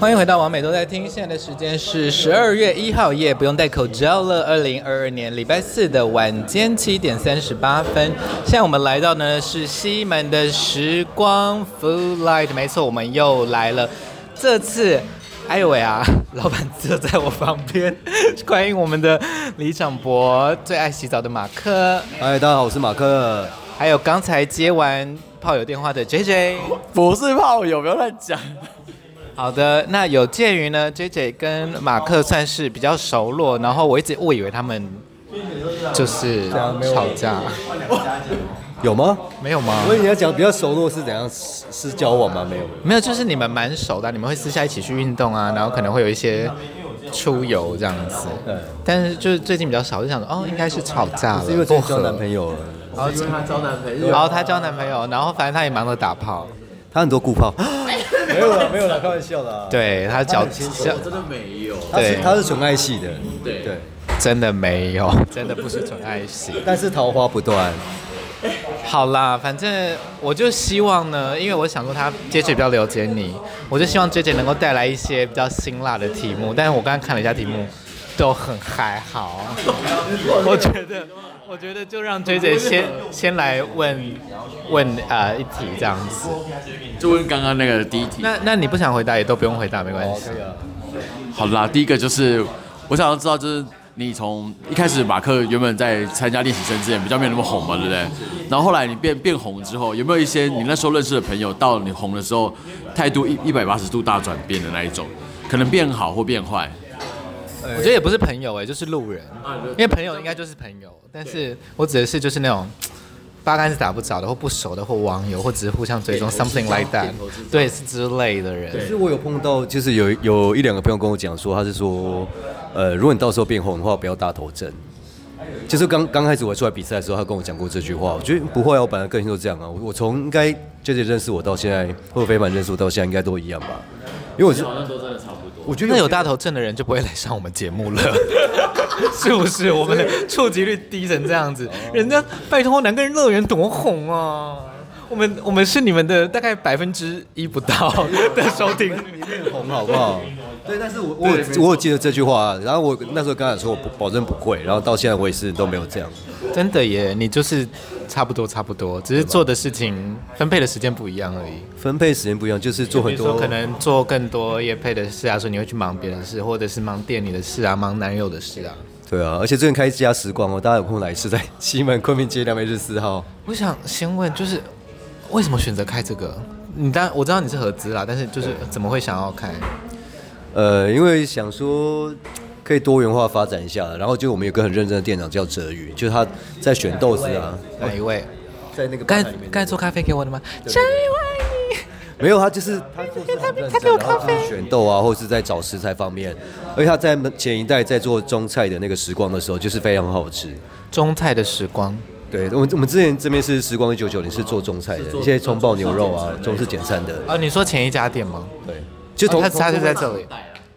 欢迎回到完美都在听，现在的时间是十二月一号夜，不用戴口罩了。二零二二年礼拜四的晚间七点三十八分，现在我们来到呢是西门的时光 Food Light，没错，我们又来了。这次，哎呦喂啊，老板就在我旁边，欢迎我们的李长博，最爱洗澡的马克。嗨，大家好，我是马克。还有刚才接完炮友电话的 JJ，不是炮友，不要乱讲。好的，那有鉴于呢，JJ 跟马克算是比较熟络，然后我一直误以为他们就是吵架，有吗？没有吗？所以你要讲比较熟络是怎样？是是交往吗？没有，没有，就是你们蛮熟的，你们会私下一起去运动啊，然后可能会有一些出游这样子。对，但是就是最近比较少，就想说哦，应该是吵架了，是因为最近交男朋友了。然后他交男朋友，然后他交男朋友，然后反正他也忙着打炮，他很多顾泡，没有了，没有了，开玩笑的、啊。对他交，真的没有，对，他是纯爱系的，对。对，真的没有，真的不是纯爱系，但是桃花不断。好啦，反正我就希望呢，因为我想说他 JJ 比较了解你，我就希望 JJ 能够带来一些比较辛辣的题目，但是我刚刚看了一下题目，都很还好，我觉得。我觉得就让 JJ 先先来问问呃一题这样子，就问刚刚那个第一题。那那你不想回答也都不用回答，没关系。好啦，第一个就是我想要知道，就是你从一开始马克原本在参加练习生之前比较没有那么红嘛，对不对？然后后来你变变红之后，有没有一些你那时候认识的朋友到你红的时候态度一一百八十度大转变的那一种，可能变好或变坏？我觉得也不是朋友哎，就是路人，因为朋友应该就是朋友，但是我指的是就是那种八竿子打不着的或不熟的或网友或只是互相追踪 something like that，对，是之类的人。其实我有碰到，就是有有一两个朋友跟我讲说，他是说，呃，如果你到时候变红的话，不要大头症。就是刚刚开始我出来比赛的时候，他跟我讲过这句话。我觉得不会啊，我本来个性都这样啊。我从应该就是认识我到现在，或者飞凡认识我到现在，应该都一样吧。因为我是好像都真的差不多。我觉得那有大头症的人就不会来上我们节目了，是不是？我们的触及率低成这样子，人家拜托南更乐园多红啊！我们我们是你们的大概百分之一不到 的收听，红好不好？对，但是我我我有记得这句话，然后我那时候刚才说我不保证不会，然后到现在我也是都没有这样。真的耶，你就是。差不多，差不多，只是做的事情分配的时间不一样而已。分配时间不一样，就是做很多，可能做更多业配的事啊，说你会去忙别的事，或者是忙店里的事啊，忙男友的事啊。对啊，而且最近开一家时光哦，大家有空来是在西门昆明街两百一十四号。我想先问，就是为什么选择开这个？你当然我知道你是合资啦，但是就是怎么会想要开？呃，因为想说。可以多元化发展一下，然后就我们有个很认真的店长叫哲宇，就是他在选豆子啊。哪一位？在那个刚才刚才做咖啡给我的吗？真爱你。没有，他就是他做事很认真，然后就是选豆啊，或者是在找食材方面。而且他在前一代在做中菜的那个时光的时候，就是非常好吃。中菜的时光。对，我们我们之前这边是时光一九九零是做中菜的，一些葱爆牛肉啊，中式简餐的。啊，你说前一家店吗？对，就同他他就在这里。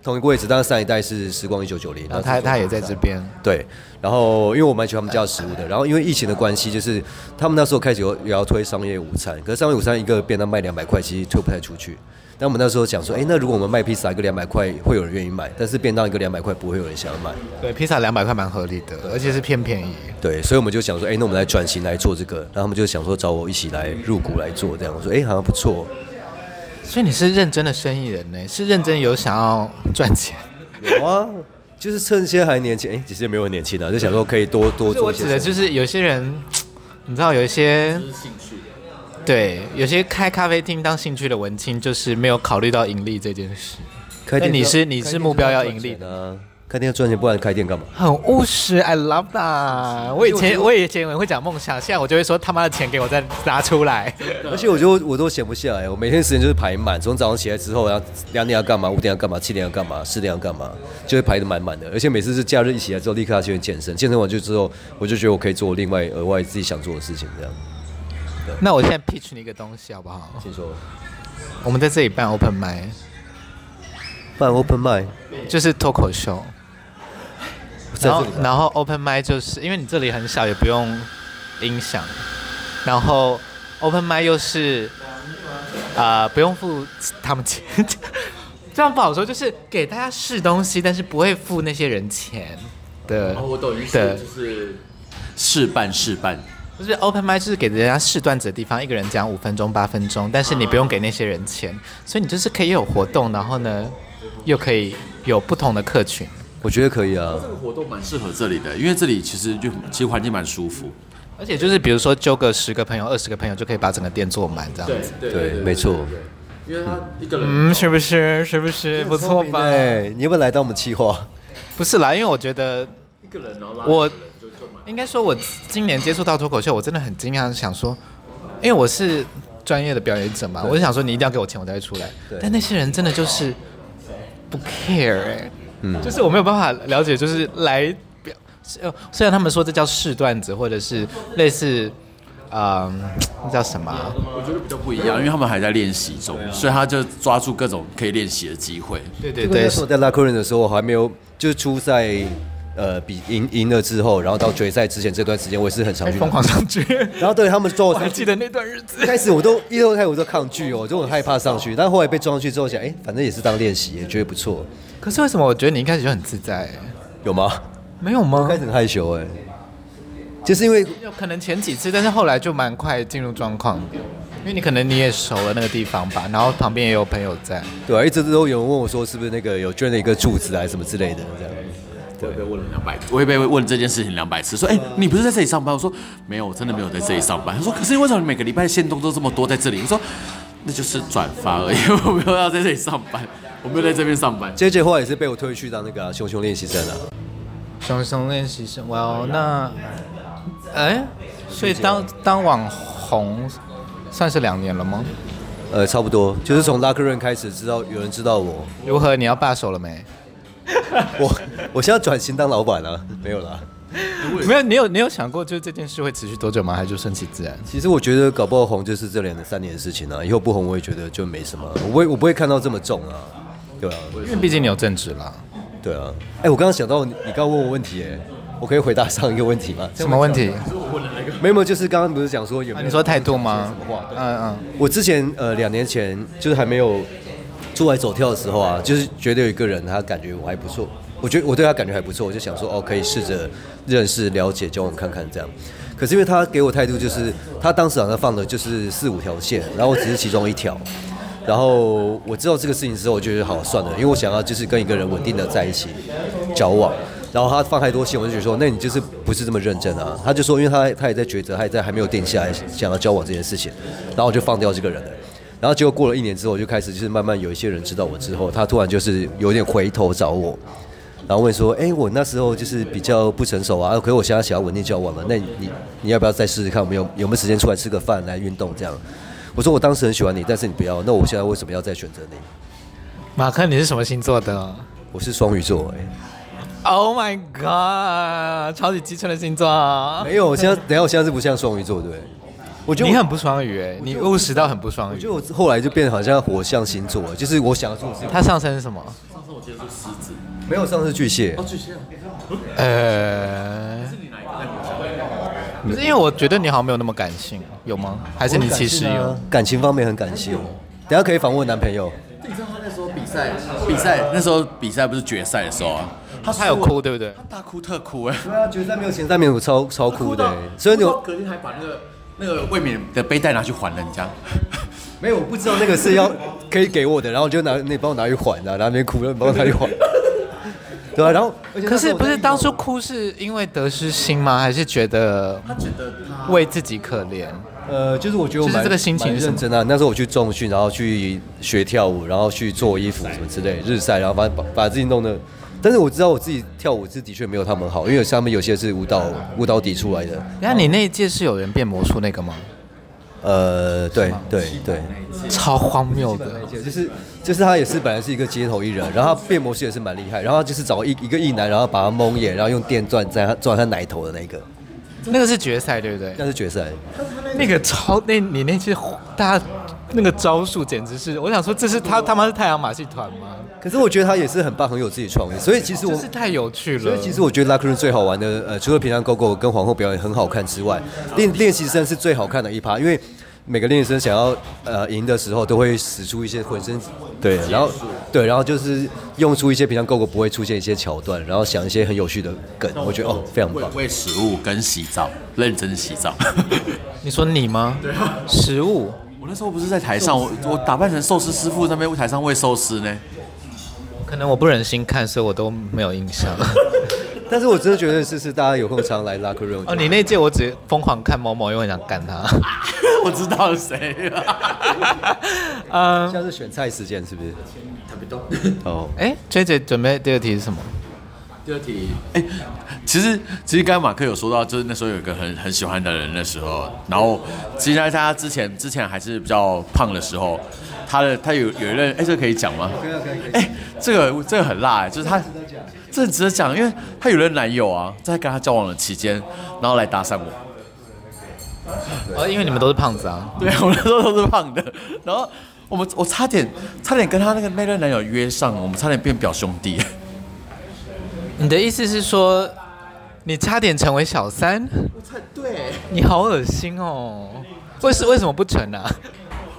同一个位置，但是上一代是时光一九九零，然后他他也在这边。对，然后因为我蛮喜欢他们家的食物的，然后因为疫情的关系，就是他们那时候开始有也要推商业午餐，可是商业午餐一个便当卖两百块，其实推不太出去。但我们那时候想说，哎，那如果我们卖披萨一个两百块，会有人愿意买，但是便当一个两百块，不会有人想要买。对，披萨两百块蛮合理的，而且是偏便宜。对，所以我们就想说，哎，那我们来转型来做这个，然后他们就想说找我一起来入股来做这样，我说，哎，好像不错。所以你是认真的生意人呢？是认真有想要赚钱？有啊，就是趁现在还年轻，哎、欸，其实也没有很年轻啊，就想说可以多多做。我指的就是有些人，你知道，有一些对，有些开咖啡厅当兴趣的文青，就是没有考虑到盈利这件事。那你是你是目标要盈利的。开店要赚钱，不然开店干嘛？很务实，I love that。我以前我以前也会讲梦想，现在我就会说他妈的钱给我再拿出来。而且我觉得我都闲不下来，我每天时间就是排满，从早上起来之后，然后两点要干嘛，五点要干嘛，七点要干嘛，四点要干嘛，就会排得满满的。而且每次是假日一起来之后，立刻要去健身，健身完就之后，我就觉得我可以做另外额外自己想做的事情，这样。那我现在 pitch 你一个东西好不好？请说。我们在这里办 open mic，办 open mic 就是脱口秀。然后，然后 open mic 就是因为你这里很小，也不用音响。然后 open mic 又是啊、呃，不用付他们钱，这样不好说，就是给大家试东西，但是不会付那些人钱的。哦，我懂意思，就是试办试办，就是 open mic 就是给人家试段子的地方，一个人讲五分钟八分钟，但是你不用给那些人钱，所以你就是可以有活动，然后呢，又可以有不同的客群。我觉得可以啊，这个活动蛮适合这里的，因为这里其实就其实环境蛮舒服，而且就是比如说揪个十个朋友、二十个朋友就可以把整个店坐满这样子。对对，没错。因为他一个人，嗯，是不是？是不是？不错吧？对，你有没有来到我们企划？不是啦，因为我觉得一个人我应该说，我今年接触到脱口秀，我真的很惊讶，想说，因为我是专业的表演者嘛，我就想说，你一定要给我钱，我才会出来。但那些人真的就是不 care 哎、欸，嗯，就是我没有办法了解，就是来表，虽然他们说这叫试段子，或者是类似。嗯，那叫什么、啊？我觉得比较不一样，因为他们还在练习中，所以他就抓住各种可以练习的机会。对对对，我在拉客人的时候，我还没有就是初赛，呃，比赢赢了之后，然后到决赛之前这段时间，我也是很常去疯狂上去。然后对他们说，我还记得那段日子。一开始我都一开始我都抗拒哦，我就很害怕上去。但后来被撞上去之后，想，哎，反正也是当练习，也觉得不错。可是为什么我觉得你一开始就很自在？有吗？没有吗？开始很害羞哎。就是因为有可能前几次，但是后来就蛮快进入状况，因为你可能你也熟了那个地方吧，然后旁边也有朋友在。对啊，一直都有人问我说，是不是那个有捐了一个柱子啊什么之类的这样。我也被问了两百，我也被问这件事情两百次，说，哎，你不是在这里上班？我说没有，我真的没有在这里上班。他说，可是为什么你每个礼拜限动都这么多在这里？我说那就是转发而已，我没有要在这里上班，我没有在这边上班。这句话也是被我推去当那个、啊、熊熊练习生了。熊熊练习生，哇哦，那。哎，所以当当网红算是两年了吗？呃，差不多，就是从拉克润开始知道有人知道我。如何？你要罢手了没？我我现在转型当老板了，没有了。没有，你有你有想过，就是这件事会持续多久吗？还是就顺其自然？其实我觉得搞不好红就是这两三年的事情啊，以后不红我也觉得就没什么，我不会我不会看到这么重啊，对啊，因为毕竟你有正职啦。对啊，哎，我刚刚想到你，你刚刚问我问题，哎。我可以回答上一个问题吗？什么问题？没有，就是刚刚不是讲说有没有、啊？你说态度吗？什么话？嗯嗯。我之前呃两年前就是还没有出来走跳的时候啊，就是觉得有一个人他感觉我还不错，我觉得我对他感觉还不错，我就想说哦可以试着认识、了解、交往看看这样。可是因为他给我态度就是他当时好像放的就是四五条线，然后我只是其中一条。然后我知道这个事情之后，我就觉得好算了，因为我想要就是跟一个人稳定的在一起交往。然后他放太多线，我就觉得说，那你就是不是这么认真啊？他就说，因为他他也在抉择，他也在还没有定下来想要交往这件事情。然后我就放掉这个人了。然后结果过了一年之后，我就开始就是慢慢有一些人知道我之后，他突然就是有点回头找我，然后问说，哎，我那时候就是比较不成熟啊，可是我现在想要稳定交往了，那你你，要不要再试试看，我们有有没有时间出来吃个饭来运动这样？我说我当时很喜欢你，但是你不要，那我现在为什么要再选择你？马克，你是什么星座的？我是双鱼座，哎。Oh my god！超级机车的星座啊！没有，我现在等下，我现在是不像双鱼座，对？我觉得你很不双鱼哎，你务实到很不双鱼。就我后来就变得好像火象星座，就是我想要做事。他上升是什么？上升我记得是狮子，没有上升巨蟹。哦，巨蟹。呃。是你哪一个在火象？不是因为我觉得你好像没有那么感性，有吗？还是你其实有？感情方面很感性。等下可以访问男朋友。你知道他那时候比赛，比赛那时候比赛不是决赛的时候啊。他他有哭对不对？他大哭特哭哎！对啊，决赛没有前三名，我超超哭的。所以你隔天还把那个那个卫冕的背带拿去还人家。没有，我不知道那个是要可以给我的，然后就拿你帮我拿去还啊，然后那边哭了，帮我拿去还。对啊，然后可是不是当初哭是因为得失心吗？还是觉得他觉得为自己可怜？呃，就是我觉得我蛮这个心情认真啊。那时候我去重训，然后去学跳舞，然后去做衣服什么之类日晒，然后把把把自己弄得。但是我知道我自己跳舞是的确没有他们好，因为下面有些是舞蹈舞蹈底出来的。那你那一届是有人变魔术那个吗？呃，对对对，超荒谬的，就是就是他也是本来是一个街头艺人，然后他变魔术也是蛮厉害，然后就是找一一个艺男，然后把他蒙眼，然后用电钻在他钻他奶头的那个。那个是决赛对不对？那是决赛。那个超那你那些大家那个招数简直是，我想说这是他他妈是太阳马戏团吗？可是我觉得他也是很棒，很有自己创意，所以其实我是太有趣了。所以其实我觉得拉克润最好玩的，呃，除了平常狗狗跟皇后表演很好看之外，练练习生是最好看的一趴，因为每个练习生想要呃赢的时候，都会使出一些浑身对，然后对，然后就是用出一些平常 Gogo 不会出现一些桥段，然后想一些很有趣的梗，我觉得哦非常棒。为食物跟洗澡，认真洗澡。你说你吗？对啊，食物。我那时候不是在台上，我我打扮成寿司师傅，在那边台上喂寿司呢。可能我不忍心看，所以我都没有印象。但是我真的觉得是是大家有空常来 Locker Room。哦，你那届我只疯狂看某某，因为想干他。我知道是谁了。嗯，现在是选菜时间是不是？他不动。哦，哎，J 姐准备第二题是什么？第二题，哎，其实其实刚刚马克有说到，就是那时候有一个很很喜欢的人的时候，然后其实在他之前之前还是比较胖的时候。他的他有有一任，哎，这个可以讲吗？可以可以。哎，这个这个很辣哎，就是他，这值得讲，因为他有任男友啊，在跟他交往的期间，然后来搭讪我。哦，因为你们都是胖子啊。对，我们都都是胖的。然后我们我差点差点跟他那个那任男友约上，我们差点变表兄弟。你的意思是说，你差点成为小三？我猜对。你好恶心哦！为什为什么不成呢？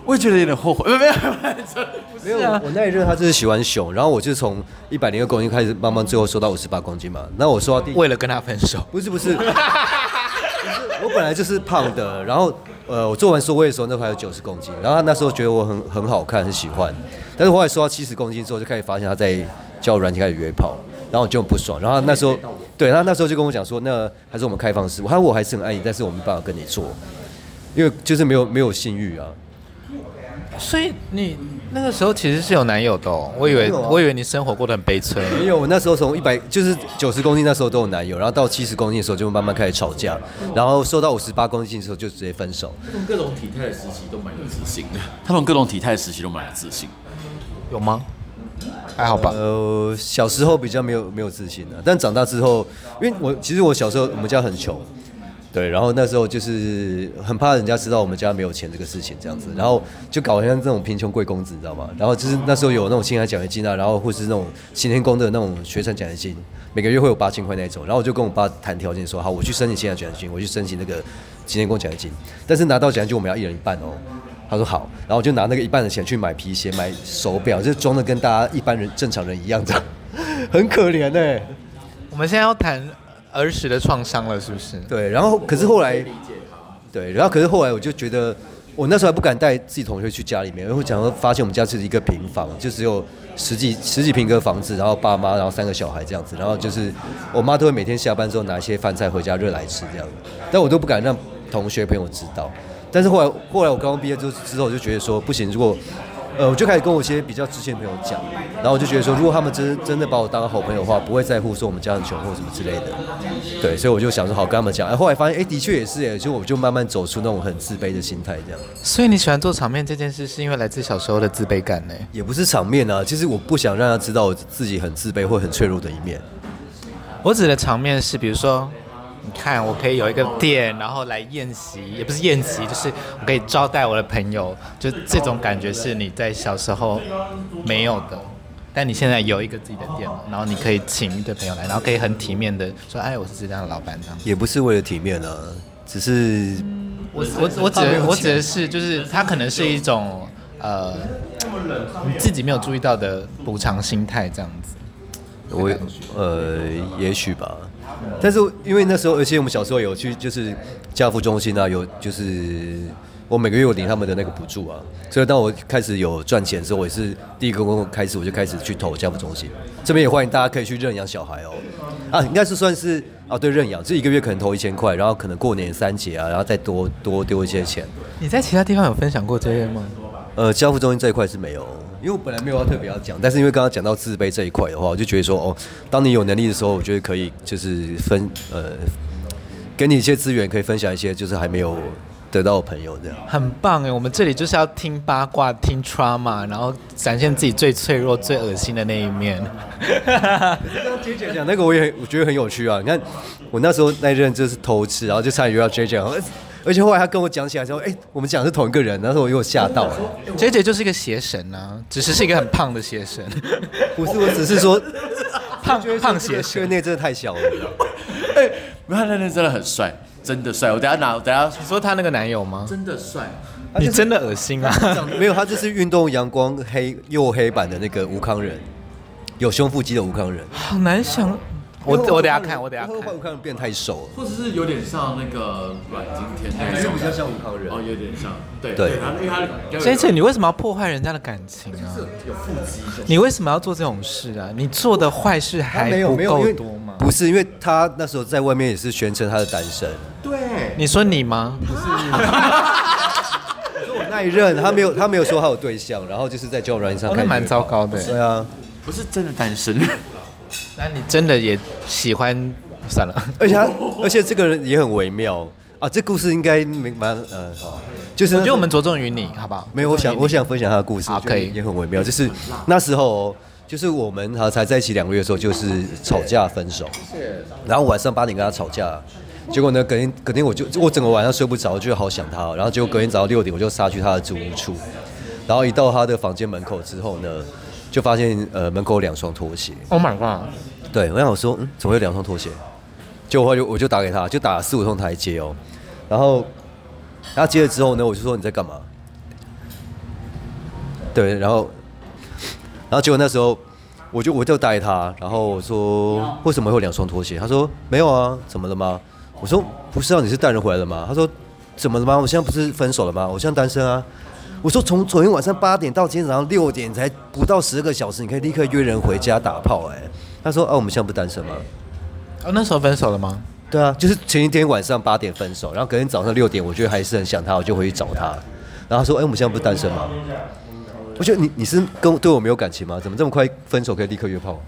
我也觉得有点后悔，没有没有没有，我那一任他就是喜欢熊，然后我就从一百零二公斤开始，慢慢最后瘦到五十八公斤嘛。那我说到第，为了跟他分手？不是不是，不是，我本来就是胖的，然后呃，我做完缩胃的时候，那会还有九十公斤，然后他那时候觉得我很很好看，很喜欢，但是后来瘦到七十公斤之后，就开始发现他在交友软件开始约炮，然后我就很不爽，然后那时候对他那时候就跟我讲说，那还是我们开放式，他说我还是很爱你，但是我没办法跟你做，因为就是没有没有性欲啊。所以你那个时候其实是有男友的哦，我以为、啊、我以为你生活过得很悲催。没有，我那时候从一百就是九十公斤那时候都有男友，然后到七十公斤的时候就慢慢开始吵架，然后瘦到五十八公斤的时候就直接分手。他从各种体态的时期都蛮有自信的，他们各种体态的时期都蛮有自信，有吗？还好吧。呃，小时候比较没有没有自信的，但长大之后，因为我其实我小时候我们家很穷。对，然后那时候就是很怕人家知道我们家没有钱这个事情，这样子，然后就搞像这种贫穷贵公子，你知道吗？然后就是那时候有那种青海奖学金啊，然后或是那种行天宫的那种学生奖学金，每个月会有八千块那种，然后我就跟我爸谈条件说，好，我去申请青海奖学金，我去申请那个行天宫奖学金，但是拿到奖学金我们要一人一半哦。他说好，然后我就拿那个一半的钱去买皮鞋、买手表，就装的跟大家一般人正常人一样的，很可怜哎、欸。我们现在要谈。儿时的创伤了，是不是？对，然后可是后来，对，然后可是后来我就觉得，我那时候还不敢带自己同学去家里面，因为讲说发现我们家是一个平房，就只有十几十几平个房子，然后爸妈，然后三个小孩这样子，然后就是我妈都会每天下班之后拿一些饭菜回家热来吃这样，但我都不敢让同学朋友知道。但是后来后来我刚刚毕业之后之后，我就觉得说不行，如果呃，我就开始跟我一些比较知心的朋友讲，然后我就觉得说，如果他们真真的把我当好朋友的话，不会在乎说我们家很穷或什么之类的，对，所以我就想说好跟他们讲，哎，后来发现哎，的确也是哎，就我就慢慢走出那种很自卑的心态这样。所以你喜欢做场面这件事，是因为来自小时候的自卑感呢？也不是场面啊，其实我不想让他知道我自己很自卑或很脆弱的一面。我指的场面是，比如说。你看，我可以有一个店，然后来宴席，也不是宴席，就是我可以招待我的朋友，就这种感觉是你在小时候没有的，但你现在有一个自己的店了，然后你可以请一堆朋友来，然后可以很体面的说，哎，我是这家的老板这样。也不是为了体面啊，只是我我我指的我指的是，就是它可能是一种呃，你自己没有注意到的补偿心态这样子。我呃，也许吧。但是因为那时候，而且我们小时候有去就是家福中心啊，有就是我每个月有领他们的那个补助啊，所以当我开始有赚钱的时候，我也是第一个工作开始我就开始去投家福中心。这边也欢迎大家可以去认养小孩哦，啊，应该是算是啊，对，认养，这一个月可能投一千块，然后可能过年三节啊，然后再多多丢一些钱。你在其他地方有分享过这些吗？呃，家福中心这一块是没有。因为我本来没有要特别要讲，但是因为刚刚讲到自卑这一块的话，我就觉得说，哦，当你有能力的时候，我觉得可以就是分呃，给你一些资源，可以分享一些就是还没有得到的朋友这样。很棒哎，我们这里就是要听八卦、听 trauma，然后展现自己最脆弱、最恶心的那一面。刚刚姐姐讲那个，我也我觉得很有趣啊。你看我那时候那一任就是偷吃，然后就差点又要 JJ。而且后来他跟我讲起来之后：“哎、欸，我们讲的是同一个人。”那时候我又吓到了。J J 就是一个邪神啊，只是是一个很胖的邪神。不是，我只是说 胖胖邪神，因为那真的太小了。哎、欸，没有，那那真的很帅，真的帅。我等下拿，我等下你说他那个男友吗？真的帅。你真的恶心啊！没有，他这是运动阳光黑又黑版的那个吴康仁，有胸腹肌的吴康仁，好难想。我我等下看，我等下看。吴慷仁变太瘦了，或者是有点像那个阮经天那种，比较像吴康仁。哦，有点像。对对，因为他。先生，你为什么要破坏人家的感情啊？有腹肌。你为什么要做这种事啊？你做的坏事还不够多吗？不是，因为他那时候在外面也是宣称他的单身。对。你说你吗？不是。我说我那一任，他没有，他没有说他有对象，然后就是在交友软件上，那蛮糟糕的。对啊，不是真的单身。那你真的也喜欢？算了，而且他，而且这个人也很微妙啊。这故事应该没蛮呃，就是我觉得我们着重于你，好不好？没有，我想我想分享他的故事，好，可以，也很微妙。就是那时候，就是我们好才在一起两个月的时候，就是吵架分手。然后晚上八点跟他吵架，结果呢，隔天隔天我就我整个晚上睡不着，就好想他。然后结果隔天早上六点，我就杀去他的住屋处。然后一到他的房间门口之后呢，就发现呃门口有两双拖鞋。Oh my god！对，我想我说，嗯，怎么会有两双拖鞋？就我就我就打给他，就打了四五通台接哦，然后他接了之后呢，我就说你在干嘛？对，然后然后结果那时候我就我就打给他，然后我说为什么会有两双拖鞋？他说没有啊，怎么了吗？我说不是啊，你是带人回来了吗？他说怎么了吗？我现在不是分手了吗？我现在单身啊。我说从昨天晚上八点到今天早上六点，才不到十个小时，你可以立刻约人回家打炮哎。他说啊，我们现在不单身吗？哦，那时候分手了吗？对啊，就是前一天晚上八点分手，然后隔天早上六点，我觉得还是很想他，我就回去找他。然后他说：“哎、欸，我们现在不是单身吗？”我觉得你你是跟对我没有感情吗？怎么这么快分手可以立刻约炮？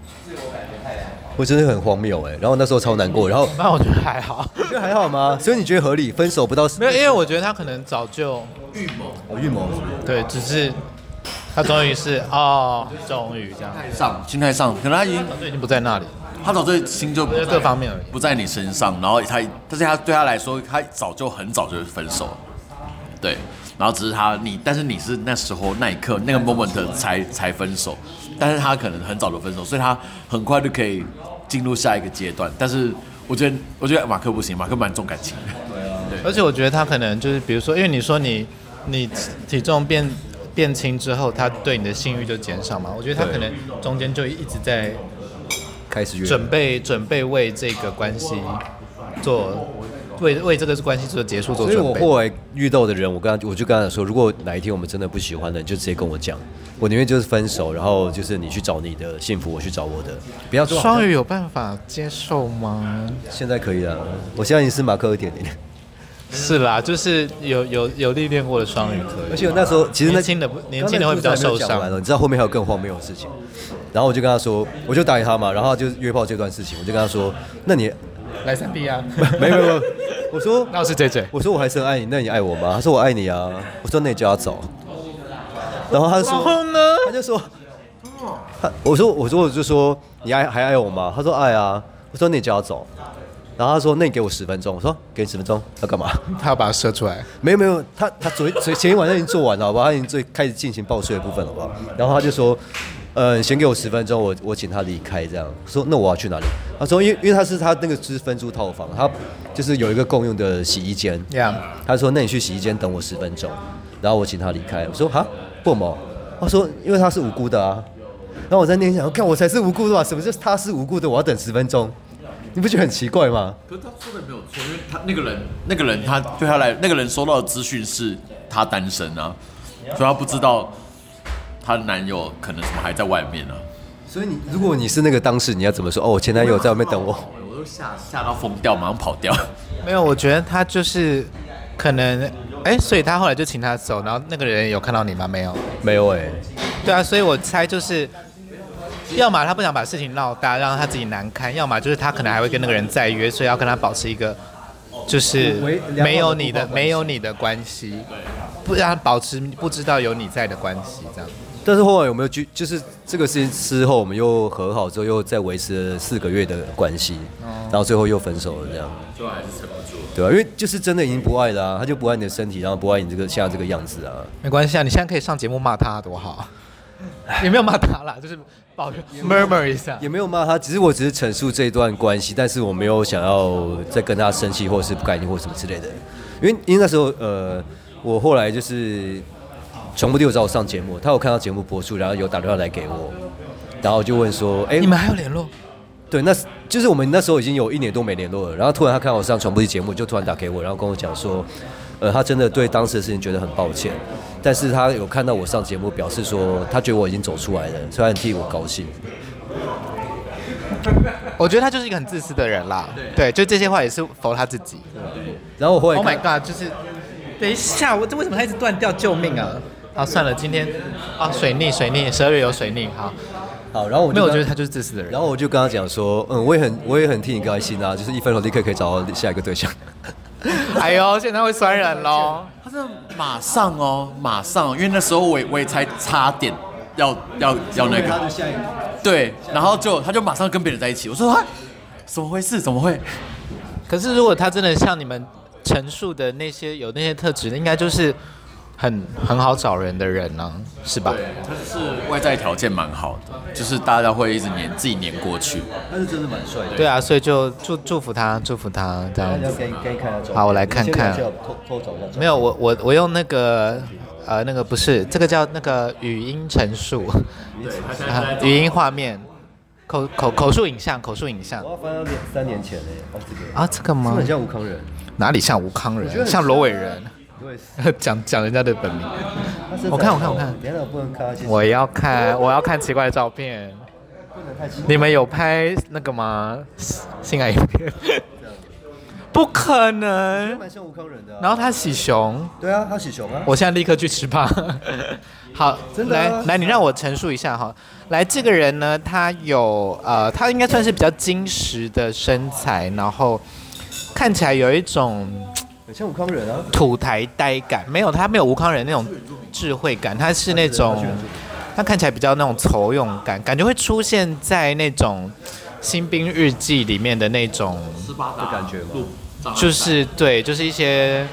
我真的很荒谬哎。然后那时候超难过。然后那我觉得还好，我觉得还好吗？所以你觉得合理？分手不到没有，因为我觉得他可能早就预谋，哦，预谋对，只是他终于是哦，终于这样。上心态上，可能他已经已经不在那里。他早就心就不在各方面而已。不在你身上，然后他，但是他对他来说，他早就很早就分手了，对，然后只是他你，但是你是那时候那一刻那个 moment 才才分手，但是他可能很早就分手，所以他很快就可以进入下一个阶段。但是我觉得，我觉得马克不行，马克蛮重感情的，对啊，对，而且我觉得他可能就是，比如说，因为你说你你体重变变轻之后，他对你的性欲就减少嘛，我觉得他可能中间就一直在。开始准备准备为这个关系做为为这个关系做结束做准备。所以我后来遇到的人，我刚我就跟他说，如果哪一天我们真的不喜欢了，你就直接跟我讲，我宁愿就是分手，然后就是你去找你的幸福，我去找我的，不要说。双鱼有办法接受吗？现在可以了，我现在已经是马克二点零。是啦，就是有有有历练过的双鱼可以。而且我那时候其实那年轻的年轻的会比较受伤。你知道后面还有更荒谬的事情。然后我就跟他说，我就答应他嘛，然后就约炮这段事情，我就跟他说，那你来三 B 啊？没有没有，我说那我是 JJ，我说我还是很爱你，那你爱我吗？他说我爱你啊，我说那你就要走。然后他就说，然后呢？他就说，他我说我说我就说你爱还爱我吗？他说爱啊，我说那你就要走。然后他说那你给我十分钟，我说给你十分钟要干嘛？他要把它射出来？没有没有，他他昨昨前一晚上已经做完了，好不好？他已经最开始进行报税的部分了，好不好？然后他就说。嗯，先给我十分钟，我我请他离开，这样说。那我要去哪里？他说，因为因为他是他那个是分租套房，他就是有一个共用的洗衣间。他说，那你去洗衣间等我十分钟，然后我请他离开。我说，哈，不嘛？他说，因为他是无辜的啊。然后我在那边想，看我才是无辜的吧？什么叫他是无辜的？我要等十分钟？你不觉得很奇怪吗？可是他说的没有错，因为他那个人，那个人他对他来，那个人收到的资讯是他单身啊，所以他不知道。她的男友可能什么还在外面呢？所以你如果你是那个当事，你要怎么说？哦，我前男友在外面等我，我都吓吓到疯掉，马上跑掉。没有，我觉得他就是可能，哎、所以他后来就请他走，然后那个人有看到你吗？没有，没有哎、对啊，所以我猜就是，要么他不想把事情闹大，让他自己难堪；要么就是他可能还会跟那个人再约，所以要跟他保持一个就是没有你的没有你的关系，不让他保持不知道有你在的关系这样。但是后来有没有就就是这个事情之后，我们又和好之后，又再维持了四个月的关系，然后最后又分手了，这样。最后还是撑不住。对啊，因为就是真的已经不爱了啊，他就不爱你的身体，然后不爱你这个现在这个样子啊。没关系啊，你现在可以上节目骂他多好。也没有骂他啦，就是抱怨 murmur 一下。也没有骂他，只是我只是陈述这一段关系，但是我没有想要再跟他生气，或是不开心，或什么之类的。因为因为那时候呃。我后来就是全部都有找我上节目，他有看到节目播出，然后有打电话来给我，然后就问说：“哎、欸，你们还有联络？”对，那就是我们那时候已经有一年多没联络了。然后突然他看我上传播帝节目，就突然打给我，然后跟我讲说：“呃，他真的对当时的事情觉得很抱歉，但是他有看到我上节目，表示说他觉得我已经走出来了，所以很替我高兴。”我觉得他就是一个很自私的人啦。对，对，就这些话也是否他自己。然后我后来，Oh my God，就是等一下，我这为什么他一直断掉？救命啊！啊，算了，今天啊，水逆，水逆，十二月有水逆，好，好。然后我没有，我觉得他就是自私的人。然后我就跟他讲说，嗯，我也很，我也很替你高兴啊，就是一分钟立刻可以找到下一个对象。哎呦，现在会酸人喽！他是马上哦，马上，因为那时候我我也才差点要要要那个。对，然后就他就马上跟别人在一起。我说啊，怎么回事？怎么会？可是如果他真的像你们陈述的那些有那些特质，应该就是很很好找人的人呢、啊，是吧？对，他是外在条件蛮好的，就是大家会一直黏自己黏过去。他是真的蛮帅的。对啊，所以就祝祝福他，祝福他这样子。好，我来看看。没有，我我我用那个。呃，那个不是，这个叫那个语音陈述，啊，语音画面，口口口述影像，口述影像。我要翻到三年前嘞，哦这个。啊，这个吗？很像吴康仁。哪里像吴康仁？像罗伟人。讲讲人家的本名。我看我看我看。我要看我要看奇怪的照片。你们有拍那个吗？性爱影片。不可能，蛮像吴康仁的。然后他喜熊，对啊，他喜熊啊。我现在立刻去吃吧。好，真的。来来，你让我陈述一下哈。来，这个人呢，他有呃，他应该算是比较精实的身材，然后看起来有一种很像吴康仁啊，土台呆感。没有，他没有吴康仁那种智慧感，他是那种，他看起来比较那种愁用感，感觉会出现在那种新兵日记里面的那种的感觉吗？就是对，就是一些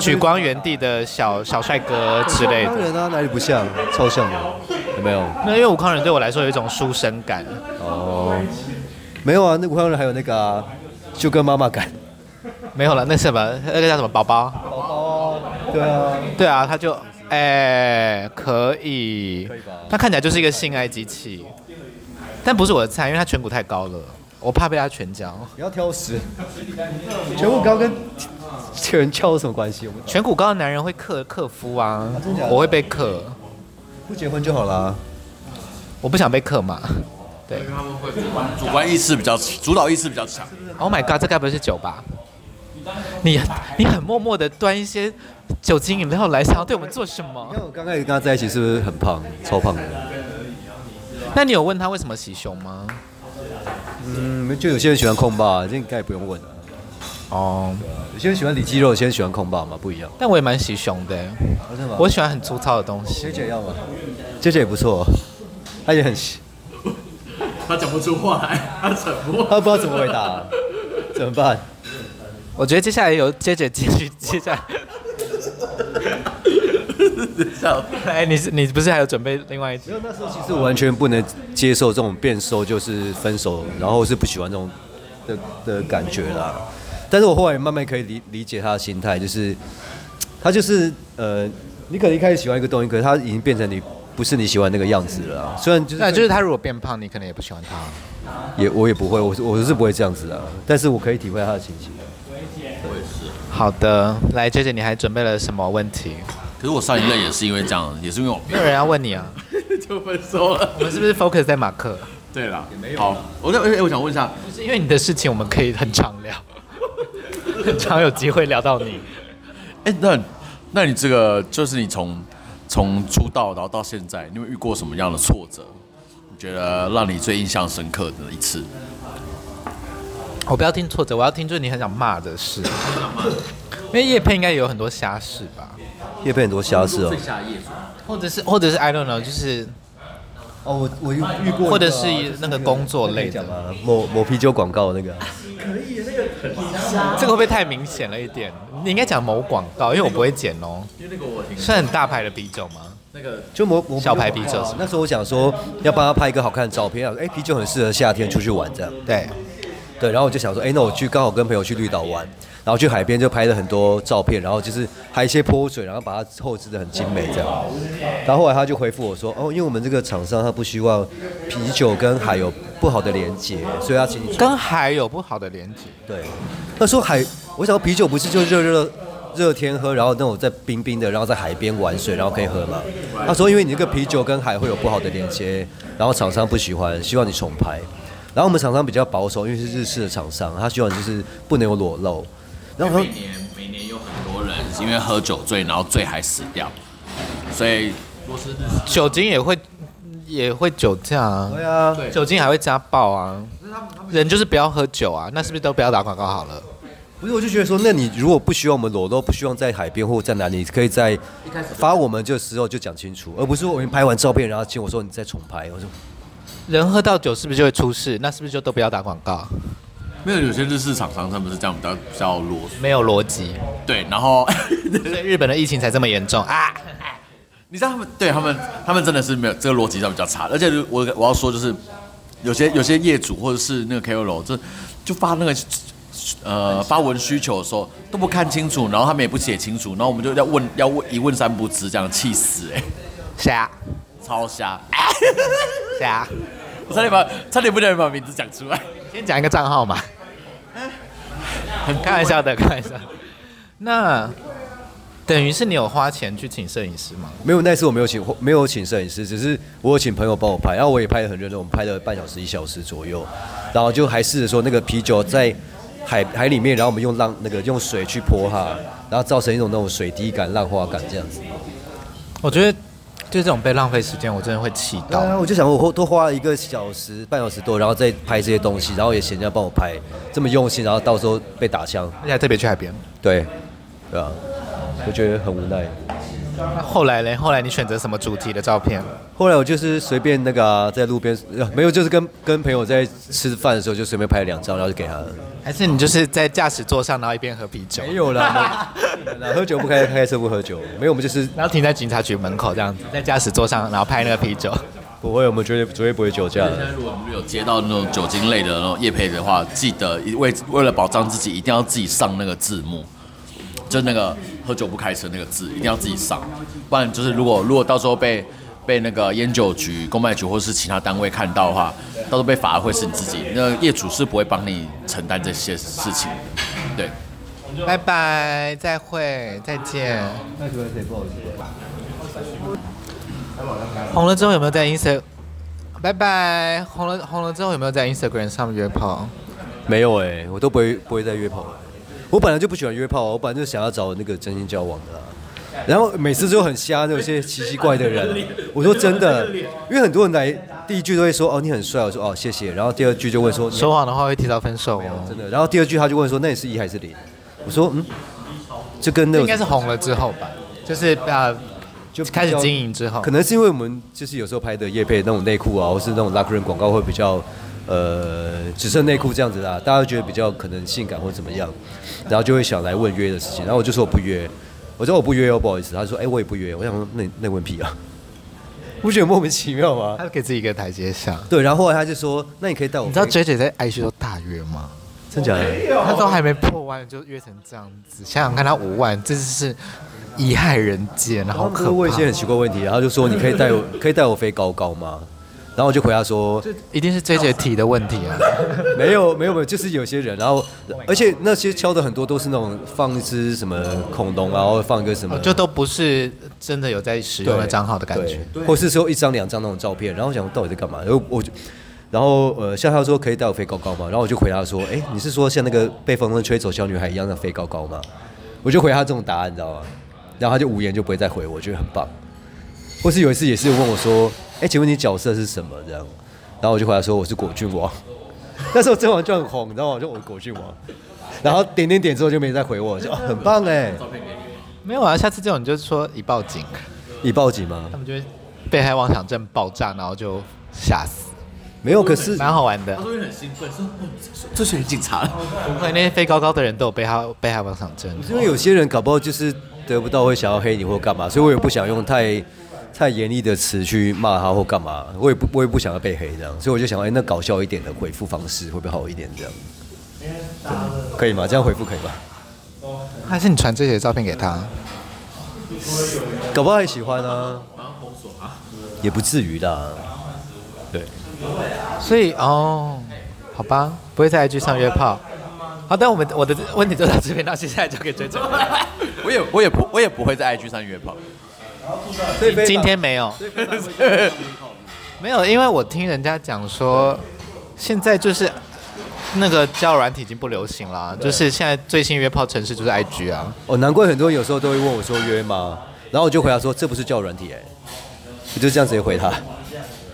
举光原地的小小帅哥之类的。吴康仁啊，哪里不像？超像的，有没有？那因为吴康仁对我来说有一种书生感。哦，没有啊，那吴康仁还有那个啊，就跟妈妈感。没有了，那什么？那个叫什么？宝宝。宝宝。对啊。对啊，他就哎、欸，可以。他看起来就是一个性爱机器，但不是我的菜，因为他颧骨太高了。我怕被他拳脚。不要挑食。颧骨高跟 拳交有什么关系？颧骨高的男人会克克夫啊，啊我会被克。不结婚就好了。我不想被克嘛。对。他们会主观意识比较主导意识比较强。Oh my god，这该不是酒吧？你你很默默的端一些酒精饮料来，想要对我们做什么？因为我刚开始跟他在一起，是不是很胖，超胖的？那你有问他为什么洗胸吗？嗯，就有些人喜欢控霸，这应该也不用问了。哦，有些人喜欢里肌肉，有些人喜欢控霸嘛，不一样。但我也蛮喜胸的，我喜欢很粗糙的东西。姐姐要吗？姐姐也不错，他也很喜。他讲不出话来，他沉默，他不知道怎么回答，怎么办？我觉得接下来有接着继续接下来。哎，你是你不是还有准备另外一集？没有，那时候其实我完全不能接受这种变瘦就是分手，然后是不喜欢这种的的感觉啦。但是我后来慢慢可以理理解他的心态，就是 他就是呃，你可能一开始喜欢一个东西，可是他已经变成你不是你喜欢那个样子了。虽然就是，那就是他如果变胖，你可能也不喜欢他。也我也不会，我我是不会这样子的。但是我可以体会他的情形。好的，来，姐姐，你还准备了什么问题？可是我上一任也是因为这样，也是因为我没有人要问你啊，就分手了。我们是不是 focus 在马克？对了，也没有。好，我想，哎，我想问一下，就是因为你的事情，我们可以很常聊，很常有机会聊到你。哎，那，那你这个就是你从从出道然后到现在，你有遇过什么样的挫折？你觉得让你最印象深刻的一次？我不要听挫折，我要听就是你很想骂的事。因为叶配应该也有很多瞎事吧？叶配很多瞎事哦。或者是或者是 I don't know，就是哦，我我遇遇过，或者是那个工作类的，某某啤酒广告那个。可以，那个很瞎。这个会不会太明显了一点？你应该讲某广告，因为我不会剪哦。因为那个我听。是很大牌的啤酒吗？那个就某某小牌啤酒。那时候我想说要帮他拍一个好看的照片，哎，啤酒很适合夏天出去玩这样。对。对，然后我就想说，哎，那我去刚好跟朋友去绿岛玩。然后去海边就拍了很多照片，然后就是还一些泼水，然后把它后置的很精美这样。然后后来他就回复我说，哦，因为我们这个厂商他不希望啤酒跟海有不好的连接，所以他请你跟海有不好的连接。对，他说海，我想啤酒不是就热热热天喝，然后那种在冰冰的，然后在海边玩水，然后可以喝吗？他说，因为你这个啤酒跟海会有不好的连接，然后厂商不喜欢，希望你重拍。然后我们厂商比较保守，因为是日式的厂商，他希望就是不能有裸露。然后每年每年有很多人因为喝酒醉，然后醉还死掉，所以酒精也会也会酒驾啊，对啊，酒精还会家暴啊，人就是不要喝酒啊，那是不是都不要打广告好了？不是，我就觉得说，那你如果不希望我们裸露，不希望在海边或在哪里，可以在发我们这时候就讲清楚，而不是我们拍完照片然后请我说你再重拍，我说人喝到酒是不是就会出事？那是不是就都不要打广告？没有，有些日式厂商他们是这样比较比较逻没有逻辑。对，然后 所以日本的疫情才这么严重啊！你知道他们对他们他们真的是没有这个逻辑上比较差，而且我我要说就是有些有些业主或者是那个 KOL 就就发那个呃发文需求的时候都不看清楚，然后他们也不写清楚，然后我们就要问要问一问三不知，这样气死哎、欸！瞎，超瞎，瞎！我差点把差点不小心把名字讲出来，先讲一个账号嘛。很开玩笑的，开玩笑。那等于是你有花钱去请摄影师吗？没有，那次我没有请，没有请摄影师，只是我有请朋友帮我拍，然后我也拍的很认真，我们拍了半小时、一小时左右，然后就还试着说那个啤酒在海海里面，然后我们用浪那个用水去泼它，然后造成一种那种水滴感、浪花感这样子。我觉得。就这种被浪费时间，我真的会气到。对啊，我就想我多花了一个小时、半小时多，然后再拍这些东西，然后也请人家帮我拍，这么用心，然后到时候被打枪，而且还特别去海边。对，对啊，我觉得很无奈。那后来呢？后来你选择什么主题的照片？后来我就是随便那个、啊、在路边，没有，就是跟跟朋友在吃饭的时候就随便拍了两张，然后就给他了。还是你就是在驾驶座上，然后一边喝啤酒？没有啦，喝酒不开，开车不喝酒。没有，我们就是然后停在警察局门口这样子，在驾驶座上，然后拍那个啤酒。不会，我们绝对绝对不会酒驾的。如果我们有接到那种酒精类的那种夜配的话，记得为为了保障自己，一定要自己上那个字幕。就那个喝酒不开车那个字，一定要自己上，不然就是如果如果到时候被被那个烟酒局、公卖局或是其他单位看到的话，到时候被罚的会是你自己，那业主是不会帮你承担这些事情。对，拜拜，再会，再见。红了之后有没有在 Instagram？拜拜，红了红了之后有没有在 Instagram 上约炮？没有哎、欸，我都不会不会再约炮。我本来就不喜欢约炮，我本来就想要找那个真心交往的啦。然后每次都很瞎，有些奇奇怪的人。我说真的，因为很多人来第一句都会说哦你很帅，我说哦谢谢。然后第二句就问说说谎的话会提到分手哦，真的。然后第二句他就问说那你是一还是零？我说嗯，就跟那个应该是红了之后吧，就是啊就开始经营之后，可能是因为我们就是有时候拍的夜配那种内裤啊，或是那种 Locker Room 广告会比较。呃，只剩内裤这样子啦，大家觉得比较可能性感或怎么样，然后就会想来问约的事情，然后我就说我不约，我说我不约哦，不好意思，他说哎、欸、我也不约，我想说那那问屁啊，不觉得莫名其妙吗？他给自己一个台阶下，对，然后后来他就说那你可以带我，你知道 JJ 在 IG 都大约吗？真假的？他都还没破万就约成这样子，想想看他五万，这是贻害人间，然后可问一些很奇怪问题，然后就说你可以带我，可以带我飞高高吗？然后我就回答说，这一定是 JJ 提的问题啊，没有没有没有，就是有些人，然后而且那些敲的很多都是那种放一只什么恐龙啊，或放一个什么，就都不是真的有在使用的账号的感觉，或是说一张两张那种照片，然后我想到底在干嘛？然后我就，然后呃，笑笑说可以带我飞高高吗？然后我就回答说，哎，你是说像那个被风声吹走小女孩一样的飞高高吗？我就回他这种答案，你知道吗？然后他就无言就不会再回我，我觉得很棒。或是有一次也是问我说。哎，请问你角色是什么？这样，然后我就回来说我是果郡王。那时候甄嬛就很红，你知道吗？就我果郡王。然后点点点之后就没再回我，就、哦、很棒哎。没有啊，下次这种你就说已报警。已报警吗？他们就会被害妄想症爆炸，然后就吓死。没有，可是蛮好玩的。他说很兴奋，说这是警察了。不会，那些飞高高的人都有被害被害妄想症。因为有些人搞不好就是得不到会想要黑你或干嘛，所以我也不想用太。太严厉的词去骂他或干嘛，我也不我也不想要被黑这样，所以我就想，哎，那搞笑一点的回复方式会不会好一点这样？可以吗？这样回复可以吗？还是你传这些照片给他？搞不好还喜欢啊，也不至于的。对，所以哦，好吧，不会在 IG 上约炮。好，但我们我的问题就到这边，那接下来交给追追。我也我也不我也不会在 IG 上约炮。今天没有，没有，因为我听人家讲说，现在就是那个交友软体已经不流行了，就是现在最新约炮城市就是 IG 啊。哦，难怪很多人有时候都会问我说约吗？然后我就回答说这不是交友软体哎，我就这样直接回他。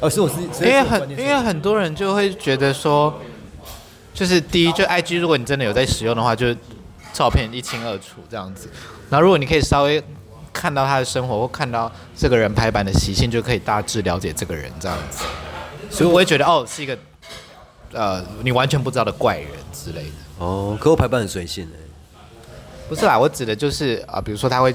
哦，是我是因为很因为很多人就会觉得说，就是第一就 IG，如果你真的有在使用的话，就是照片一清二楚这样子。然后如果你可以稍微。看到他的生活，或看到这个人排版的习性，就可以大致了解这个人这样子。所以我会觉得，哦，是一个，呃，你完全不知道的怪人之类的。哦，可我排版很随性的。不是啦，我指的就是啊、呃，比如说他会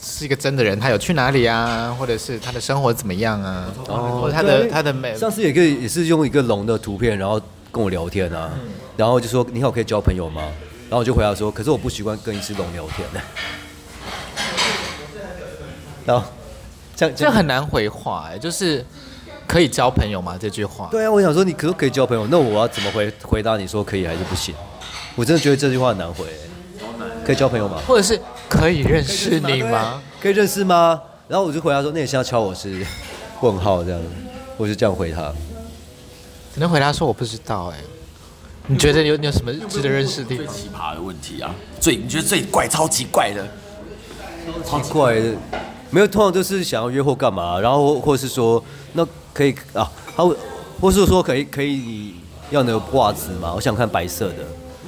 是一个真的人，他有去哪里啊，或者是他的生活怎么样啊，哦，或者他的他的美。上次也可以也是用一个龙的图片，然后跟我聊天啊，嗯、然后就说你好，可以交朋友吗？然后我就回答说，可是我不习惯跟一只龙聊天的。然后这样这很难回话哎，就是可以交朋友吗？这句话。对啊，我想说你可不可以交朋友？那我要怎么回回答你说可以还是不行？我真的觉得这句话很难回。可以交朋友吗？或者是可以认识你吗？可以认识吗？然后我就回答说，那你现在敲我是问号这样，我就这样回他。只能回答说我不知道哎。你觉得有你有什么值得认识的地方？最奇葩的问题啊，最你觉得最怪、超级怪的，超级怪的。没有，通常都是想要约货干嘛，然后或或是说，那可以啊，他会，或是说可以可以要那个袜子吗？我想看白色的。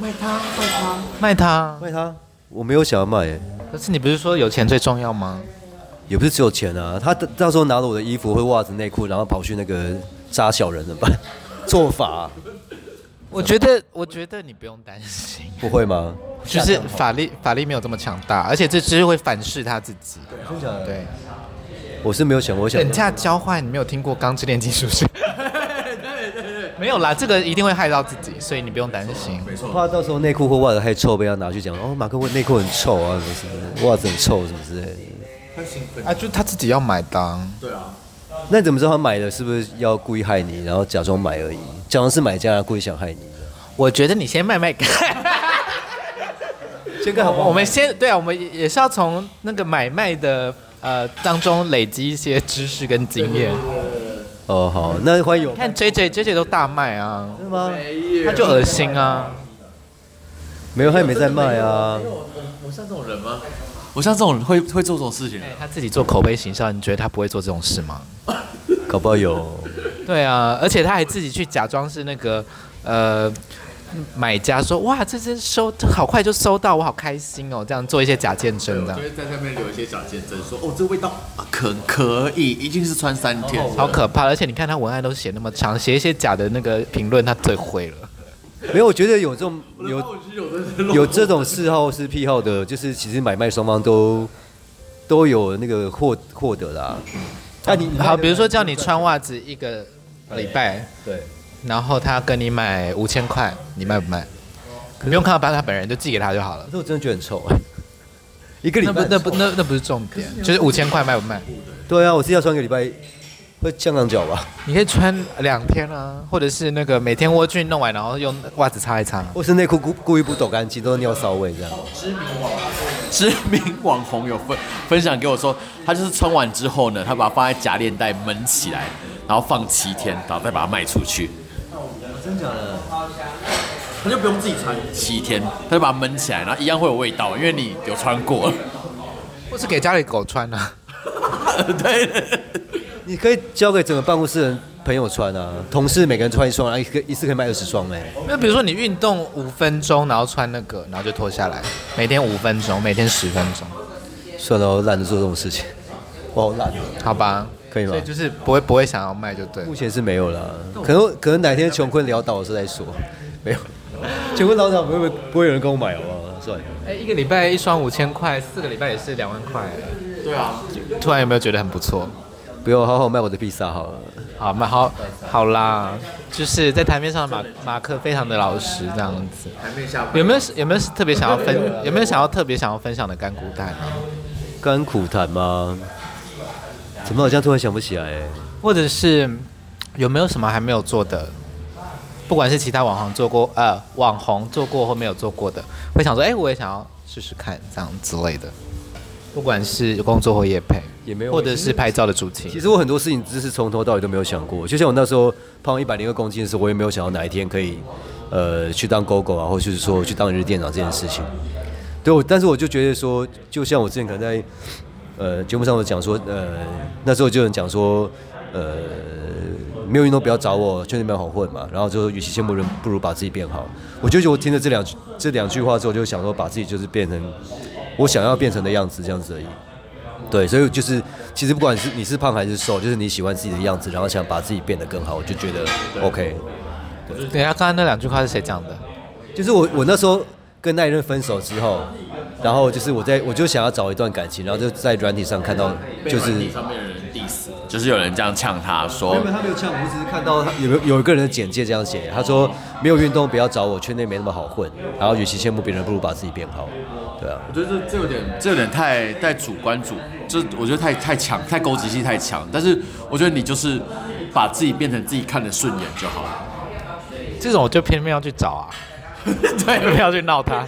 卖它，卖它，卖它，卖它。我没有想要卖耶。可是你不是说有钱最重要吗？也不是只有钱啊，他到时候拿了我的衣服或袜子、内裤，然后跑去那个扎小人怎么办？做法。我觉得，我觉得你不用担心。不会吗？就是法力，法力没有这么强大，而且这只是会反噬他自己。对，对。我是没有想过，我想。等价交换，你没有听过《钢之炼金术师》？对对对。没有啦，这个一定会害到自己，所以你不用担心。没错。怕到时候内裤或袜子太臭，被他拿去讲哦，马克问内裤很臭啊，什么什么，袜子很臭什么之类的。太兴奋啊！就他自己要买单。对啊。那你怎么知道他买的是不是要故意害你，然后假装买而已？假装是买家，故意想害你。我觉得你先卖卖看，先看好不好？我们先对啊，我们也是要从那个买卖的呃当中累积一些知识跟经验。哦，好，那欢迎。看 J J J J 都大卖啊，是吗？他就恶心啊。没有，他也没在卖啊。我像这种人吗？我像这种人会会做这种事情？他自己做口碑形象，你觉得他不会做这种事吗？搞不好有。对啊，而且他还自己去假装是那个呃。买家说：“哇，这只收好快就收到，我好开心哦！这样做一些假见证，这样。”在上面留一些假见证，说：“哦，这味道可可以，一定是穿三天，好可怕！而且你看他文案都写那么长，写一些假的那个评论，他最会了。没有，我觉得有这种有有这种嗜好是癖好的，就是其实买卖双方都都有那个获获得啦。那你好，比如说叫你穿袜子一个礼拜，对。”然后他跟你买五千块，你卖不卖？你不用看到他本人，就寄给他就好了。可是我真的觉得很臭，一个礼拜那不那不那那不是重点，就是五千块卖不卖？对啊，我是要穿一个礼拜，会香港脚吧？你可以穿两天啊，或者是那个每天窝菌弄完，然后用袜子擦一擦。或是内裤故故意不抖干净，都是尿骚味这样。知名网知名网红有分分享给我说，他就是穿完之后呢，他把它放在夹链袋闷起来，然后放七天，然后再把它卖出去。真假的？他就不用自己穿七天，他就把它闷起来，然后一样会有味道，因为你有穿过。或是给家里狗穿呢、啊？对，你可以交给整个办公室的朋友穿啊，同事每个人穿一双，然后一个一次可以卖二十双哎。那比如说你运动五分钟，然后穿那个，然后就脱下来，每天五分钟，每天十分钟。算了，我懒得做这种事情，我好懒。好吧。可以吗？所以就是不会不会想要卖就对。目前是没有了，可能可能哪天穷困潦倒的时候再说。没有，穷困潦倒不会不会有人跟我买好不好？算了。哎，一个礼拜一双五千块，四个礼拜也是两万块。对啊。突然有没有觉得很不错？不用，好好卖我的披萨好了。好，卖好，好啦，就是在台面上的马马克非常的老实这样子。有没有有没有特别想要分？有没有想要特别想要分享的干苦谈？甘苦谈吗？怎么好像突然想不起来？或者是有没有什么还没有做的？不管是其他网红做过，呃，网红做过或没有做过的，会想说，哎，我也想要试试看这样之类的。不管是工作或业配，也没有，或者是拍照的主题。其实我很多事情只是从头到尾都没有想过。就像我那时候胖一百零二公斤的时候，我也没有想到哪一天可以，呃，去当狗狗啊，或者是说去当日店长这件事情。对，我，但是我就觉得说，就像我之前可能在，呃，节目上我讲说，呃，那时候就有人讲说，呃。没有运动不要找我，圈里面好混嘛。然后就与其羡慕人，不如把自己变好。我就觉得我听了这两句这两句话之后，就想说把自己就是变成我想要变成的样子，这样子而已。对，所以就是其实不管是你是胖还是瘦，就是你喜欢自己的样子，然后想把自己变得更好，我就觉得 OK。对，等一下，刚才那两句话是谁讲的？就是我我那时候跟那一任分手之后，然后就是我在我就想要找一段感情，然后就在软体上看到就是。就是有人这样呛他说，因为他没有呛，我只是看到他有有一个人的简介这样写，他说没有运动不要找我，圈内没那么好混，然后与其羡慕别人，不如把自己变好。对啊，我觉得这这有点这有点太太主观主，就我觉得太太强，太勾结性太强。但是我觉得你就是把自己变成自己看的顺眼就好了。这种我就偏偏要去找啊，对，偏要去闹他，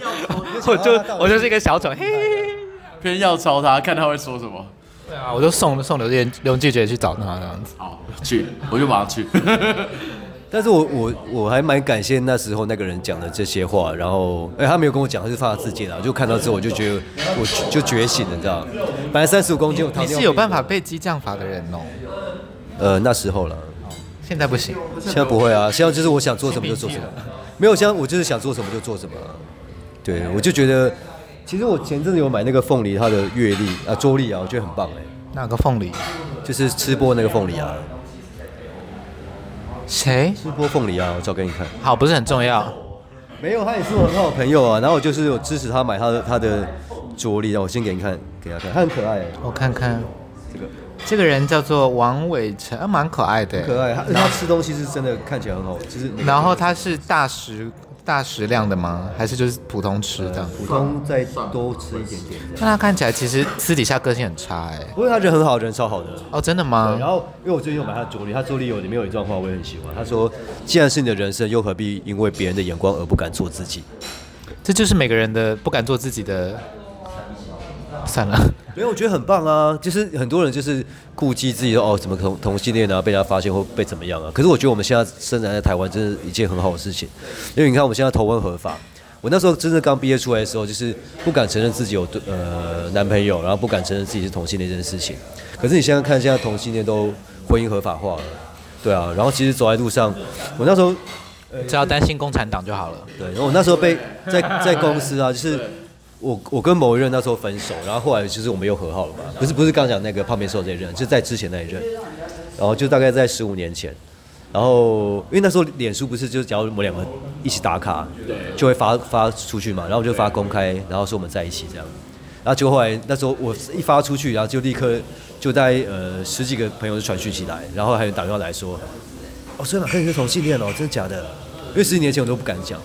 我就我就是一个小丑，嘿嘿嘿，偏要抄他，看他会说什么。对啊，我就送送刘建刘俊杰去找他这样子。好，去，我就马上去。但是我我我还蛮感谢那时候那个人讲的这些话，然后哎，他没有跟我讲，他是发自己的，就看到之后我就觉得我就觉醒了，你知道吗？本来三十五公斤，你是有办法被激将法的人哦。呃，那时候了，现在不行，现在不会啊，现在就是我想做什么就做什么，没有，现在我就是想做什么就做什么。对，我就觉得。其实我前阵子有买那个凤梨，它的阅历啊、周历啊，我觉得很棒哎。哪个凤梨？就是吃播那个凤梨啊。谁？是播凤梨啊，我找给你看。好，不是很重要。没有，他也是我很好的朋友啊。然后我就是有支持他买他的他的着力，让我先给你看，给他看，他很可爱。我看看这个，这个人叫做王伟成，啊，蛮可爱的。可爱，他他吃东西是真的看起来很好，其实。然后他是大食。大食量的吗？还是就是普通吃这样？普通再多吃一点点。那他看起来其实私底下个性很差哎。不过他人很好，人超好的。哦，真的吗？然后因为我最近有买他的桌历，他桌历有里面有一段话我也很喜欢。他说：“既然是你的人生，又何必因为别人的眼光而不敢做自己？”这就是每个人的不敢做自己的。算了，没有，我觉得很棒啊。就是很多人就是顾忌自己说哦，怎么同同性恋啊，被人家发现或被怎么样啊？可是我觉得我们现在生长在台湾，真是一件很好的事情。因为你看我们现在同婚合法，我那时候真的刚毕业出来的时候，就是不敢承认自己有呃男朋友，然后不敢承认自己是同性恋这件事情。可是你现在看，现在同性恋都婚姻合法化了，对啊。然后其实走在路上，我那时候只要担心共产党就好了。对，然后我那时候被在在公司啊，就是。我我跟某一任那时候分手，然后后来就是我们又和好了嘛，不是不是刚讲那个胖面瘦这一任，就在之前那一任，然后就大概在十五年前，然后因为那时候脸书不是就只要我们两个一起打卡，就会发发出去嘛，然后就发公开，然后说我们在一起这样，然后结果后来那时候我一发出去，然后就立刻就在呃十几个朋友就传讯起来，然后还有打电话来说，哦，所以马克你是同性恋哦，真的假的？因为十几年前我都不敢讲。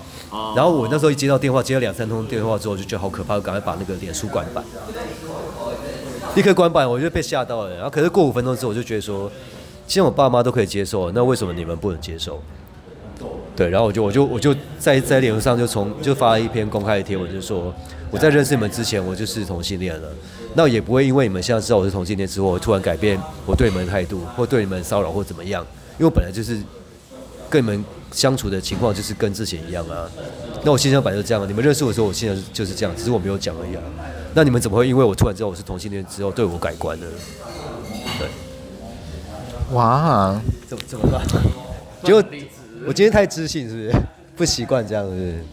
然后我那时候一接到电话，接了两三通电话之后，就觉得好可怕，赶快把那个脸书关板，立刻关板，我就被吓到了。然后可是过五分钟之后，我就觉得说，既然我爸妈都可以接受，那为什么你们不能接受？对，然后我就我就我就在在脸书上就从就发了一篇公开的贴文，就说我在认识你们之前，我就是同性恋了。那也不会因为你们现在知道我是同性恋之后，我突然改变我对你们的态度，或对你们骚扰或怎么样，因为我本来就是跟你们。相处的情况就是跟之前一样啊，那我心想本来就这样，你们认识我的时候，我现在就是这样，只是我没有讲而已啊。那你们怎么会因为我突然知道我是同性恋之后对我改观呢？对，哇，怎么怎么办？结果我今天太知性是不是？不习惯这样是不是？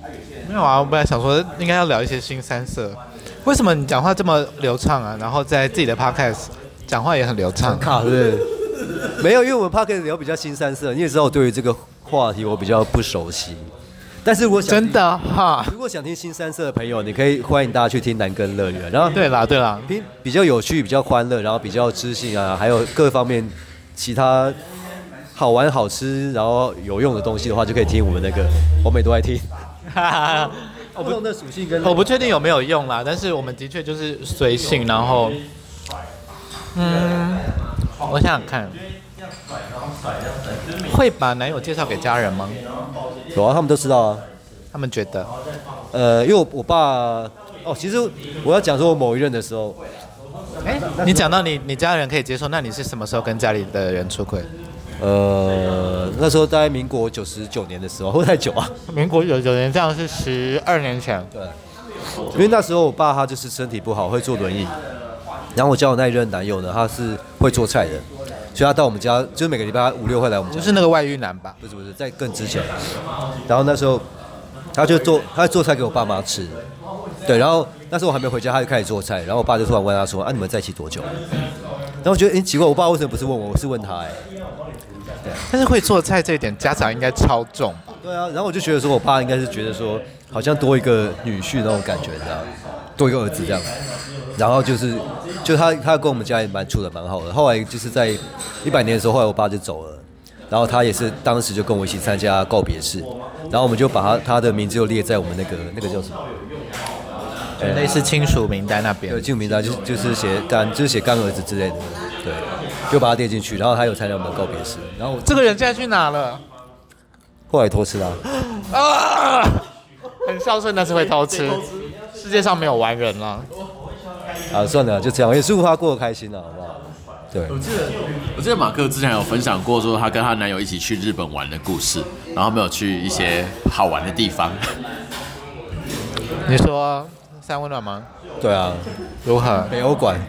没有啊，我本来想说应该要聊一些新三色。为什么你讲话这么流畅啊？然后在自己的 podcast 讲话也很流畅，卡是不是？没有，因为我们 podcast 聊比较新三色，你也知道我对于这个。话题我比较不熟悉，但是我想真的哈，如果想听新三色的朋友，你可以欢迎大家去听南根乐园。然后对啦对啦，听比较有趣、比较欢乐，然后比较知性啊，还有各方面其他好玩、好吃，然后有用的东西的话，就可以听我们那个，我每都爱听。我不同的属性跟我不确定有没有用啦，但是我们的确就是随性，然后嗯，我想想看，会把男友介绍给家人吗？有啊，他们都知道啊。他们觉得，呃，因为我我爸哦，其实我要讲说我某一任的时候，哎，你讲到你你家人可以接受，那你是什么时候跟家里的人出轨？呃，那时候大概民国九十九年的时候，会 太久啊？民国九十九年，这样是十二年前。对，因为那时候我爸他就是身体不好，会坐轮椅。然后我交我那一任男友呢，他是会做菜的，所以他到我们家，就是每个礼拜五六会来我们家。就是那个外遇男吧？不是不是，在更之前。然后那时候他就做，他做菜给我爸妈吃。对，然后那时候我还没回家，他就开始做菜。然后我爸就突然问他说：“啊，你们在一起多久？”然后我觉得，哎，奇怪，我爸为什么不是问我，我是问他？哎，对。但是会做菜这一点，家长应该超重吧？对啊。然后我就觉得说，我爸应该是觉得说，好像多一个女婿那种感觉，你知道吗？多一个儿子这样。然后就是，就他他跟我们家也蛮处的蛮好的。后来就是在一百年的时候，后来我爸就走了，然后他也是当时就跟我一起参加告别式，然后我们就把他他的名字就列在我们那个那个叫什么？类似亲属名单那边。对，亲属名单就是就是写干就是写干儿子之类的，对，就把他列进去。然后他有参加我们的告别式，然后这个人现在去哪了？后来偷吃了。啊！很孝顺，但是会偷吃。世界上没有完人了。啊，算了，就这样，也祝福他过得开心了，好不好？对。我记得，我记得马克之前有分享过，说她跟她男友一起去日本玩的故事，然后没有去一些好玩的地方。你说三温暖吗？对啊。如何？北欧馆，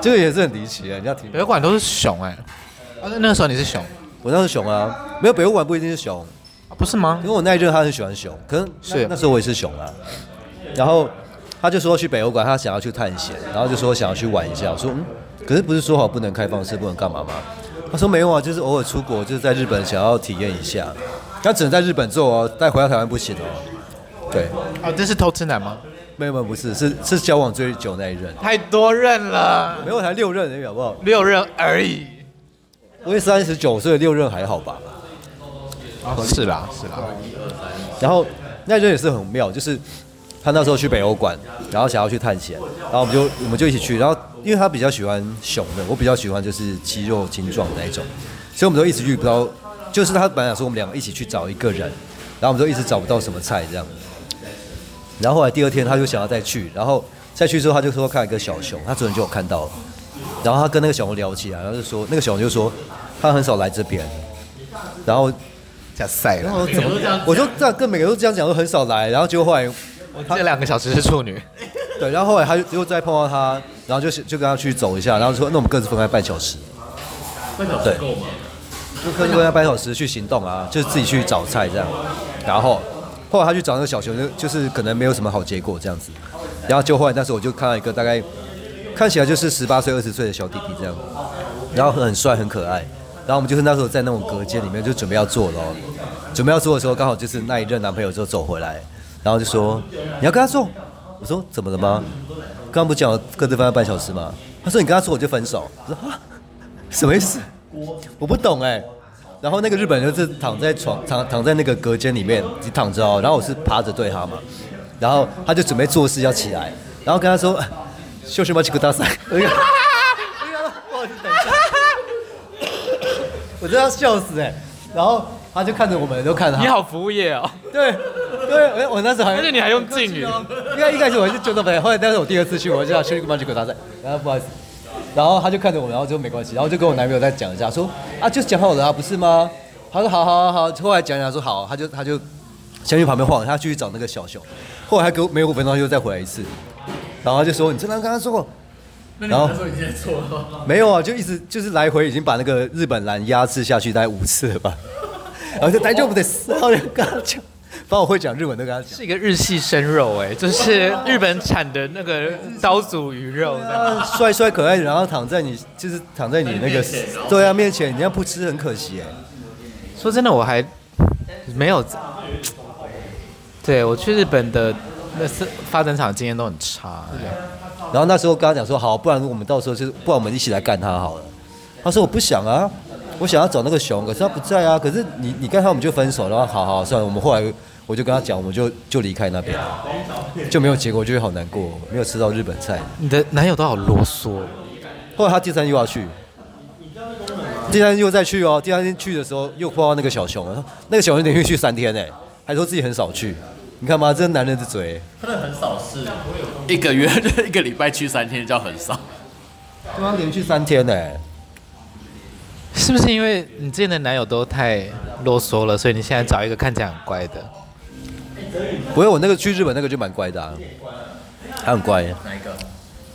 这个也是很离奇啊！你要听。北欧馆都是熊哎、欸。啊，那个时候你是熊？我那是熊啊，没有北欧馆不一定是熊，啊、不是吗？因为我那一阵他很喜欢熊，可能是那时候我也是熊啊，然后。他就说去北欧馆，他想要去探险，然后就说想要去玩一下。我说嗯，可是不是说好不能开放式，不能干嘛吗？他说没有啊，就是偶尔出国，就是在日本想要体验一下，他只能在日本做哦，带回到台湾不行哦。对。啊，这是偷吃男吗？没有没有，不是，是是交往最久那一任。太多任了。没有，才六任而已，好不好？六任而已。我也三十九岁，六任还好吧？啊，是啦是啦。然后那一任也是很妙，就是。他那时候去北欧馆，然后想要去探险，然后我们就我们就一起去，然后因为他比较喜欢熊的，我比较喜欢就是肌肉精壮那一种，所以我们都一直遇不到，就是他本来想说我们两个一起去找一个人，然后我们就一直找不到什么菜这样，然后后来第二天他就想要再去，然后再去之后他就说看一个小熊，他昨天就有看到了，然后他跟那个小熊聊起来，然后就说那个小熊就说他很少来这边，然后加塞了，我就这样跟每个人都这样讲，都很少来，然后结果后来。我这两个小时是处女，对，然后后来他就又再碰到他，然后就就跟他去走一下，然后说那我们各自分开半小时，半小时够吗？就各自分开半小时去行动啊，就是自己去找菜这样，然后后来他去找那个小熊，就就是可能没有什么好结果这样子，然后就后来那时候我就看到一个大概看起来就是十八岁二十岁的小弟弟这样，然后很帅很可爱，然后我们就是那时候在那种隔间里面就准备要做了，准备要做的时候刚好就是那一任男朋友就走回来。然后就说你要跟他做，我说怎么了吗？刚刚不讲各自分开半小时吗？他说你跟他做我就分手。我说啊，什么意思？我不懂哎。然后那个日本人就是躺在床躺躺在那个隔间里面，你躺着哦。然后我是趴着对他嘛。然后他就准备做事要起来，然后跟他说秀什么去给大赛。我讲，不好意思，等一下。我真的要笑死哎。然后。他就看着我们，都看着他。你好服务业哦。对，对，我我那时候还。而且你还用敬语。应该一开始我是就这么，后来但是我第二次去，我就要去个马吉克大赛，然后不好意思，然后他就看着我，然后就没关系，然后就跟我男朋友再讲一下，说啊，就讲好了啊，不是吗？他说好好好好，后来讲讲说好，他就他就先去旁边晃，他继续找那个小熊，后来还给我没有五分钟又再回来一次，然后他就说你真的刚刚说过。然后说你现在错了。没有啊，就一直就是来回已经把那个日本蓝压制下去大概五次了吧。然后就大丈夫です，然后就跟他讲，反正我会讲日文都跟他讲。是一个日系生肉哎，就是日本产的那个刀俎鱼肉，帅帅可爱，然后躺在你就是躺在你那个对啊面前，你要不吃很可惜哎。说真的，我还没有，对，我去日本的那是发展场经验都很差。然后那时候跟他讲说，好，不然我们到时候就是，不然我们一起来干他好了。他说我不想啊，我想要找那个熊，可是他不在啊。可是你你干他，我们就分手。然后好好算了，我们后来我就跟他讲，我们就就离开那边，就没有结果，就会好难过，没有吃到日本菜。你的男友都好啰嗦。后来他第三天又要去，第三天又再去哦。第三天去的时候又碰到那个小熊，那个小熊连续去三天呢，还说自己很少去。你看嘛，这男人的嘴，真的很少是一个月 一个礼拜去三天叫很少。对方连续三天呢，是不是因为你之前的男友都太啰嗦了，所以你现在找一个看起来很乖的？不会，我那个去日本那个就蛮乖的啊，他很乖。哪一个？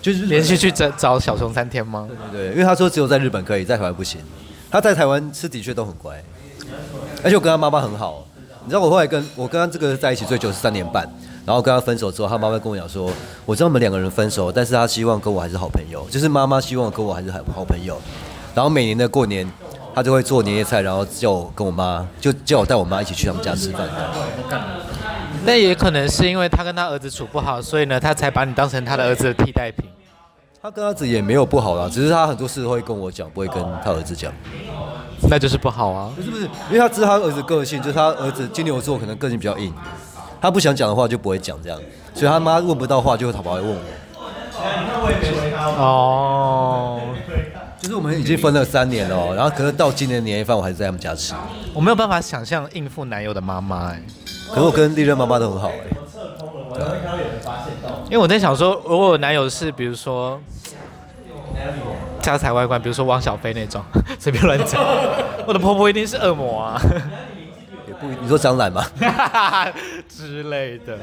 就是连续去找找小熊三天吗？对对，因为他说只有在日本可以，在台湾不行。他在台湾是的确都很乖，而且我跟他妈妈很好。你知道我后来跟我跟他这个在一起最久是三年半，然后跟他分手之后，他妈妈跟我讲说，我知道我们两个人分手，但是他希望跟我还是好朋友，就是妈妈希望跟我还是好好朋友。然后每年的过年，他就会做年夜菜，然后叫我跟我妈，就叫我带我妈一起去他们家吃饭。那也可能是因为他跟他儿子处不好，所以呢，他才把你当成他的儿子的替代品。他跟他儿子也没有不好啦，只是他很多事会跟我讲，不会跟他儿子讲。那就是不好啊，不是不是，因为他知道他儿子个性，就是他儿子金牛座可能个性比较硬，他不想讲的话就不会讲这样，所以他妈问不到话就会跑跑来问我。哦，就是我们已经分了三年了，然后可是到今年年夜饭我还是在他们家吃。我没有办法想象应付男友的妈妈哎，可是我跟丽任妈妈都很好哎。对，因为我在想说，如果我男友是比如说。家财外观，比如说汪小菲那种，随便乱讲。我的婆婆一定是恶魔啊！也不，你说张兰吗？之类的，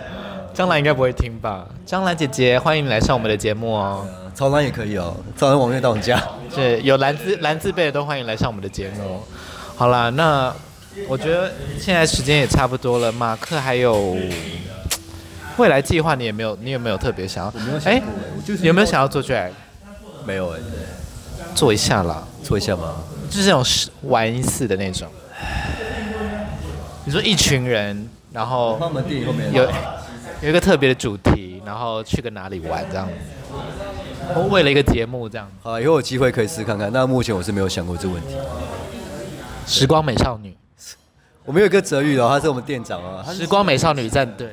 张兰应该不会听吧？张兰姐姐，欢迎你来上我们的节目哦。曹兰也可以哦，曹兰网页到我们家。对有蓝字蓝字辈的都欢迎来上我们的节目。好啦，那我觉得现在时间也差不多了。马克还有未来计划，你也没有，你有没有特别想要？哎，有没有想要做 drag？没有哎。做一下啦，做一下吗？就是那种玩一次的那种。你说一群人，然后有有一个特别的主题，然后去个哪里玩这样子。为了一个节目这样。好，以后有机会可以试看看。那目前我是没有想过这个问题。时光美少女，我们有一个泽宇哦，他是我们店长啊。时光美少女战队，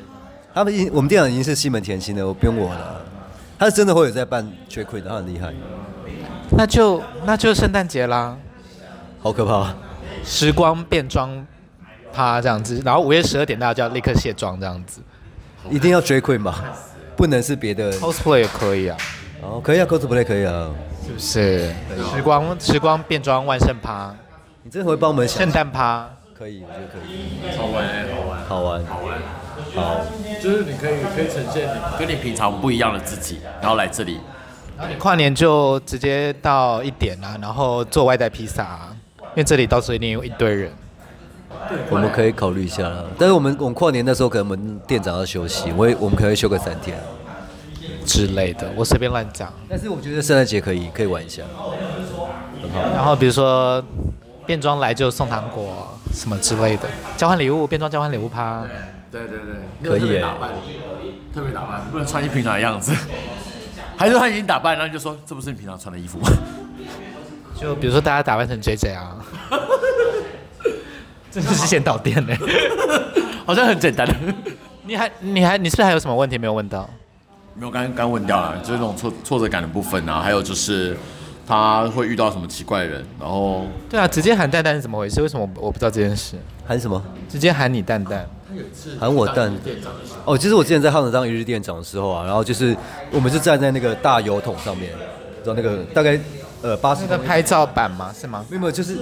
他们已我们店长已经是西门甜心了，我不用我了。他是真的会有在办 drag queen 的，他很厉害。那就那就圣诞节啦，好可怕！时光变装趴这样子，然后午夜十二点大家就要立刻卸妆这样子，一定要 drag queen 吗？不能是别的 cosplay 也可以啊，哦可以啊 cosplay 可以啊，是不是？时光时光变装万圣趴，你真的会帮我们想圣诞趴？可以，我觉得可以，好玩好玩好玩好玩，好，就是你可以可以呈现你跟你平常不一样的自己，然后来这里。跨年就直接到一点啊，然后做外带披萨啊，因为这里到时候一定有一堆人。我们可以考虑一下啦，但是我们我们跨年的时候可能我们店长要休息，我我们可以休个三天之类的，我随便乱讲。但是我觉得圣诞节可以可以玩一下，很好。然后比如说变装来就送糖果什么之类的，交换礼物，变装交换礼物趴。对对对，可以耶。特别打扮，不能穿一平常的样子。还是他已经打扮，然后你就说，这不是你平常穿的衣服吗？就比如说大家打扮成 JJ 啊，真的是先导电呢，好像很简单。你还你还你是不是还有什么问题没有问到？没有，刚刚问掉了，就是那种挫挫折感的部分啊，还有就是他会遇到什么奇怪的人，然后对啊，直接喊蛋蛋是怎么回事？为什么我不知道这件事？喊什么？直接喊你蛋蛋。喊我蛋哦，其实我之前在汉德当一日店长的时候啊，然后就是我们是站在那个大油桶上面，知道那个大概呃八十。那个拍照板吗？是吗？没有，就是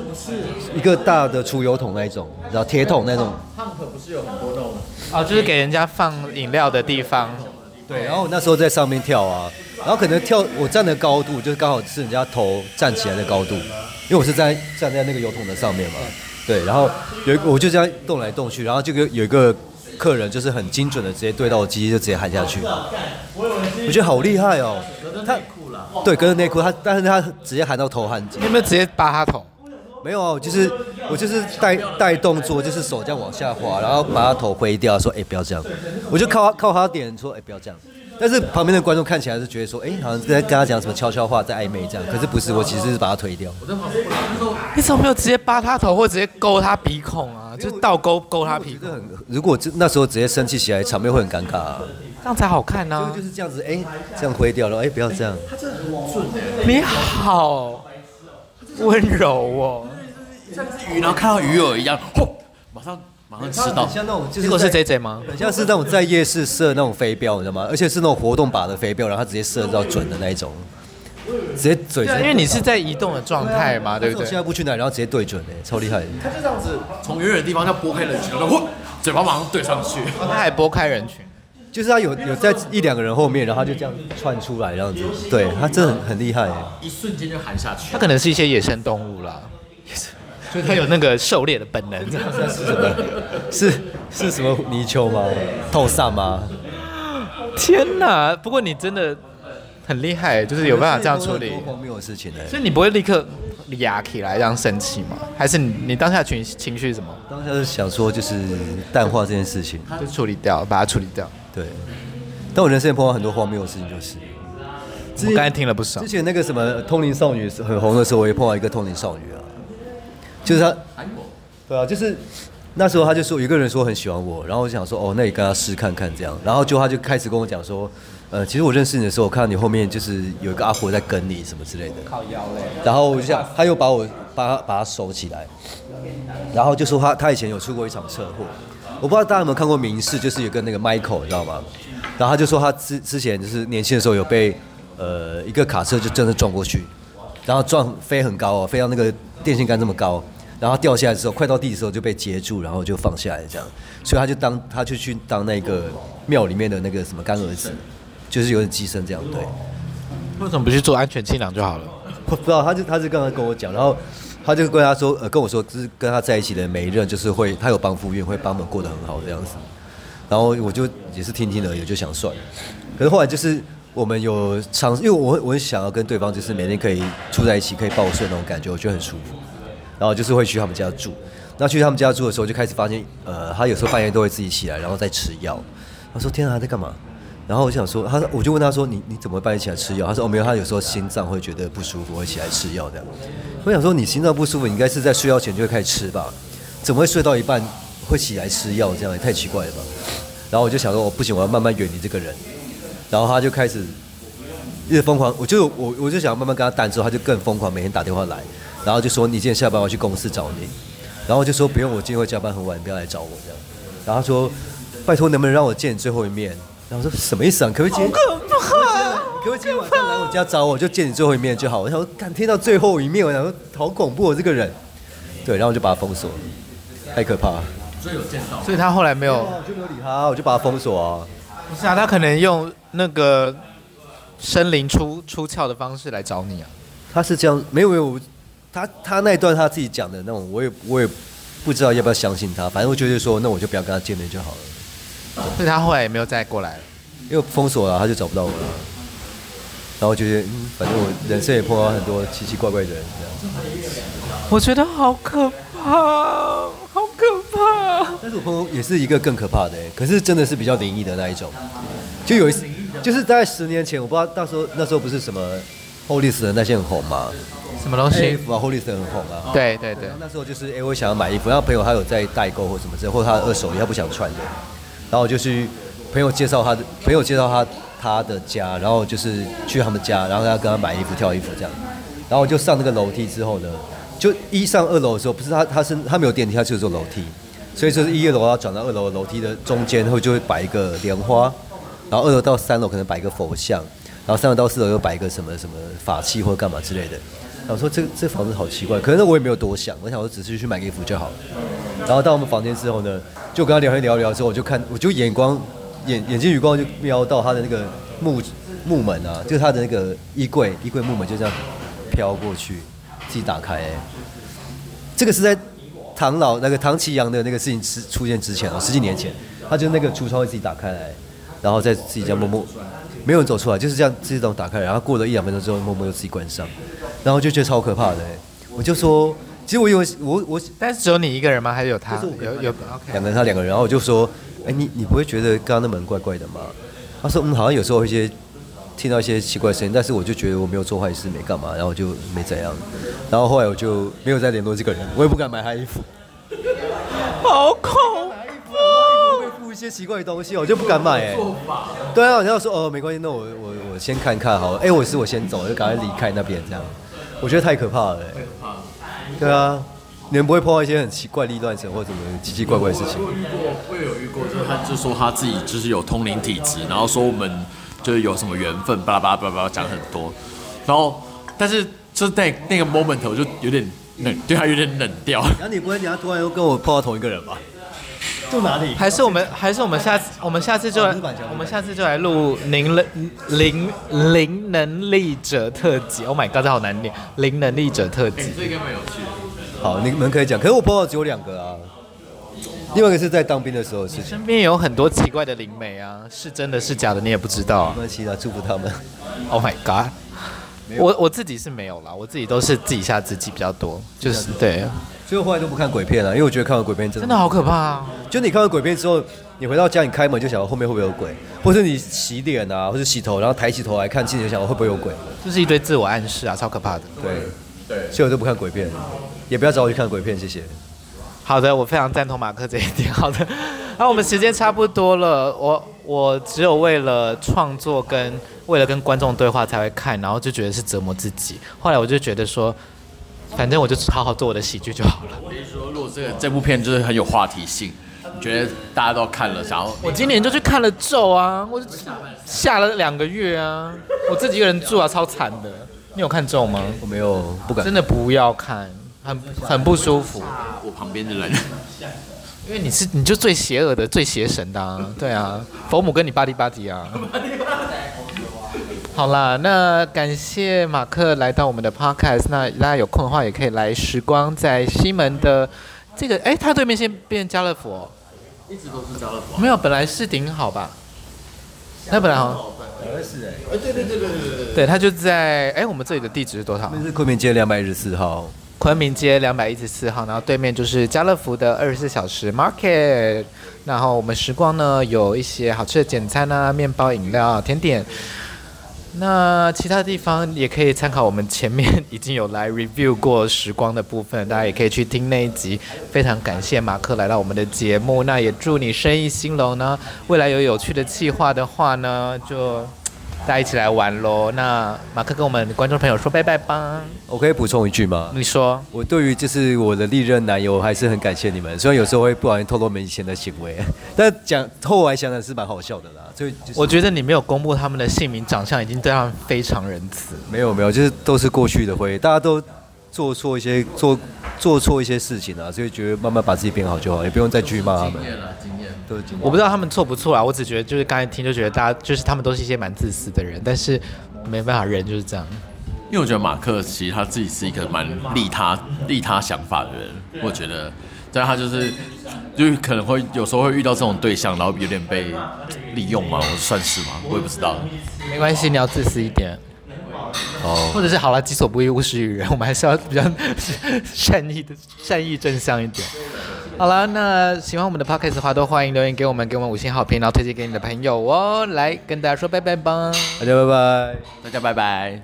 一个大的储油桶那一种，然后铁桶那种。汉可不是有很多那种哦，就是给人家放饮料的地方。对，然后我那时候在上面跳啊，然后可能跳我站的高度就是刚好是人家头站起来的高度，因为我是在站在那个油桶的上面嘛。对，然后有一个我就这样动来动去，然后就有一个客人就是很精准的直接对到我机器就直接喊下去，我觉得好厉害哦。他对，隔着内裤，他但是他直接喊到头汗。你有没有直接扒他头？没有啊，就是我就是带带动作，就是手这样往下滑，然后把他头挥掉，说哎、欸、不要这样，我就靠他靠他点说哎、欸、不要这样。但是旁边的观众看起来是觉得说，哎、欸，好像在跟他讲什么悄悄话，在暧昧这样。可是不是，我其实是把他推掉。你怎么没有直接扒他头，或直接勾他鼻孔啊？就倒勾勾他鼻孔。如果那时候直接生气起来，场面会很尴尬啊。这样才好看呢、啊。就是这样子，哎、欸，这样挥掉了，哎、欸，不要这样。他真的很准哎。你好温柔哦，像只鱼，然后看到鱼饵一样，吼，马上。马上吃到，像那种就是这个是 J J 吗？很像是那种在夜市射那种飞镖，你知道吗？而且是那种活动靶的飞镖，然后他直接射到准的那一种，直接嘴。因为你是在移动的状态嘛，对不对？现在不去哪，然后直接对准，哎，超厉害的。他就这样子从远远的地方要拨开人群，然后嘴巴马上对上去，他还拨开人群，就是他有有在一两个人后面，然后他就这样窜出来，这样子。对他真的很很厉害，一瞬间就含下去。他可能是一些野生动物啦。所 以他有那个狩猎的本能，这样是什么？是是什么泥鳅吗？透散吗？天哪！不过你真的很厉害，就是有办法这样处理。荒谬的事情呢？所以你不会立刻压起来这样生气吗？还是你你当下情情绪什么？当下是想说就是淡化这件事情，就处理掉，把它处理掉。对。但我人生也碰到很多荒谬的事情，就是。我刚才听了不少。之前那个什么通灵少女很红的时候，我也碰到一个通灵少女啊。就是他，对啊，就是那时候他就说有个人说很喜欢我，然后我就想说哦，那你跟他试看看这样，然后就他就开始跟我讲说，呃，其实我认识你的时候，我看到你后面就是有一个阿婆在跟你什么之类的，靠腰嘞，然后我就想他又把我把他把他收起来，然后就说他他以前有出过一场车祸，我不知道大家有没有看过民视，就是有个那个 Michael 你知道吗？然后他就说他之之前就是年轻的时候有被呃一个卡车就真的撞过去，然后撞飞很高哦，飞到那个电线杆这么高。然后掉下来的时候，快到地的时候就被截住，然后就放下来这样，所以他就当他就去当那个庙里面的那个什么干儿子，就是有点寄生这样对。为什么不去做安全气囊就好了？不知道，他就他就刚才跟我讲，然后他就跟他说呃跟我说，就是跟他在一起的每一任就是会他有帮夫运，会帮我们过得很好的样子。然后我就也是听听而已，就想算。可是后来就是我们有尝试，因为我我很想要跟对方就是每天可以住在一起，可以抱睡那种感觉，我觉得很舒服。然后就是会去他们家住，那去他们家住的时候，就开始发现，呃，他有时候半夜都会自己起来，然后再吃药。他说：“天啊，他在干嘛？”然后我想说，他说我就问他说：“你你怎么半夜起来吃药？”他说：“哦，没有，他有时候心脏会觉得不舒服，会起来吃药这样。”我想说，你心脏不舒服，你应该是在睡觉前就会开始吃吧？怎么会睡到一半会起来吃药？这样也太奇怪了吧？然后我就想说，我不行，我要慢慢远离这个人。然后他就开始一直疯狂，我就我我就想要慢慢跟他淡之后，他就更疯狂，每天打电话来。然后就说，你今天下班我去公司找你，然后就说不用，我今天会加班很晚，你不要来找我这样。然后他说拜托能不能让我见你最后一面？然后我说什么意思啊？可不可以今天？可不可以今天晚上来我家找我，就见你最后一面就好。我想说，敢听到最后一面，我想说好恐怖哦，这个人。对，然后我就把他封锁，太可怕了。所以有见到，所以他后来没有，我就没有理他，我就把他封锁啊。不是啊，他可能用那个生灵出出窍的方式来找你啊。他是这样，没有没有。他他那一段他自己讲的那种，我也我也不知道要不要相信他。反正我觉得说，那我就不要跟他见面就好了。所以他后来也没有再过来了，因为封锁了，他就找不到我了。然后我觉得，嗯，反正我人生也碰到很多奇奇怪怪的人，这样。我觉得好可怕，好可怕。但是我朋友也是一个更可怕的，可是真的是比较灵异的那一种。就有一次，就是在十年前，我不知道到时候那时候不是什么 Holy 的那些很红吗？什么东西？衣服啊，Holy 很红啊。对对对。那时候就是，哎，我想要买衣服，然后朋友他有在代购或什么之类，或者他的二手衣，他不想穿的。然后就去朋友介绍他的，朋友介绍他他的家，然后就是去他们家，然后要跟他买衣服、挑衣服这样。然后我就上那个楼梯之后呢，就一上二楼的时候，不是他他是他没有电梯，他就是坐楼梯，所以就是一二楼要转到二楼楼梯的中间，然后就会摆一个莲花，然后二楼到三楼可能摆一个佛像，然后三楼到四楼又摆一个什么什么法器或者干嘛之类的。我说这这房子好奇怪，可能我也没有多想，我想我只是去买个衣服就好了。然后到我们房间之后呢，就跟他聊一聊聊之后，我就看我就眼光眼眼睛余光就瞄到他的那个木木门啊，就是他的那个衣柜衣柜木门就这样飘过去，自己打开。这个是在唐老那个唐綺阳的那个事情出出现之前啊，十几年前，他就那个橱窗自己打开来，然后再自己这样默默没有人走出来，就是这样自动打开，然后过了一两分钟之后，默默又自己关上。然后就觉得超可怕的，我就说其实我以为我我但是只有你一个人吗？还是有他？就是我有有两个人，他两个人，然后我就说，哎，你你不会觉得刚刚那门怪怪的吗？他说，嗯，好像有时候一些听到一些奇怪的声音，但是我就觉得我没有做坏事，没干嘛，然后就没怎样。然后后来我就没有再联络这个人，我也不敢买他衣服，好恐怖，会附一些奇怪的东西，我就不敢买。哎，对啊，然后说，哦，没关系，那我我我先看看好了。哎，我是我先走，就赶快离开那边，这样。我觉得太可怕了，太可怕了。对啊，你们不会碰到一些很奇怪、离乱神或者什么奇奇怪怪的事情？我有遇过，我有遇过，就是他就说他自己就是有通灵体质，然后说我们就是有什么缘分，巴拉巴拉巴拉巴拉讲很多，然后但是就是在那个 moment 我就有点冷，对他有点冷掉。然后你不会，等下突然又跟我碰到同一个人吧？住哪里？还是我们，还是我们下次，我们下次就来，我们下次就来录零能零零能力者特辑。Oh my god，这好难念，零能力者特辑。这应该蛮有趣的。好，你们可以讲。可是我碰到只有两个啊。另外一个是在当兵的时候的事情。身边有很多奇怪的灵媒啊，是真的是假的，你也不知道。没关系的，祝福他们。Oh my god，我我自己是没有啦，我自己都是自己吓自己比较多，就是对。所以我后来都不看鬼片了，因为我觉得看完鬼片真的真的好可怕啊！就你看完鬼片之后，你回到家，你开门就想到后面会不会有鬼，或者你洗脸啊，或者洗头，然后抬起头来看镜子，就想到会不会有鬼，就是一堆自我暗示啊，超可怕的。对对，所以我都不看鬼片，也不要找我去看鬼片，谢谢。好的，我非常赞同马克这一点。好的，那我们时间差不多了，我我只有为了创作跟为了跟观众对话才会看，然后就觉得是折磨自己。后来我就觉得说。反正我就好好做我的喜剧就好了。我跟你说，如果这个这部片就是很有话题性，你觉得大家都看了，然后我今年就去看了咒啊，我下了两个月啊，我自己一个人住啊，超惨的。你有看咒吗？我没有，不敢。真的不要看，很很不舒服。我旁边的人，因为你是你就最邪恶的、最邪神的啊，对啊，佛母跟你巴迪巴迪啊。好啦，那感谢马克来到我们的 podcast。那大家有空的话，也可以来时光在西门的这个，哎，他对面先变家乐福哦，一直都是家乐福，没有，本来是顶好吧？那本来好，本来是哎，哎，对对对对对对，对，他就在哎，我们这里的地址是多少？那是昆明街两百一十四号。昆明街两百一十四号，然后对面就是家乐福的二十四小时 market。然后我们时光呢，有一些好吃的简餐啊，面包、饮料、甜点。那其他地方也可以参考，我们前面已经有来 review 过时光的部分，大家也可以去听那一集。非常感谢马克来到我们的节目，那也祝你生意兴隆呢。未来有有趣的计划的话呢，就。大家一起来玩喽！那马克跟我们观众朋友说拜拜吧。我可以补充一句吗？你说。我对于就是我的历任男友还是很感谢你们，虽然有时候会不小心透露我们以前的行为，但讲后来想想是蛮好笑的啦。所以我觉得你没有公布他们的姓名、长相，已经对他们非常仁慈。没有没有，就是都是过去的回忆，大家都做错一些做做错一些事情啊，所以觉得慢慢把自己变好就好，也不用再去骂他们。我不知道他们错不错啊，我只觉得就是刚才听就觉得大家就是他们都是一些蛮自私的人，但是没办法，人就是这样。因为我觉得马克其实他自己是一个蛮利他利他想法的人，我觉得，但他就是就是可能会有时候会遇到这种对象，然后有点被利用嘛，我算是吗？我也不知道。没关系，你要自私一点。哦，或者是好了，己所不欲，勿施于人，我们还是要比较 善意的、善意正向一点。好了，那喜欢我们的 podcast 的话，都欢迎留言给我们，给我们五星好评，然后推荐给你的朋友哦。来跟大家说拜拜吧，大家拜拜，大家拜拜。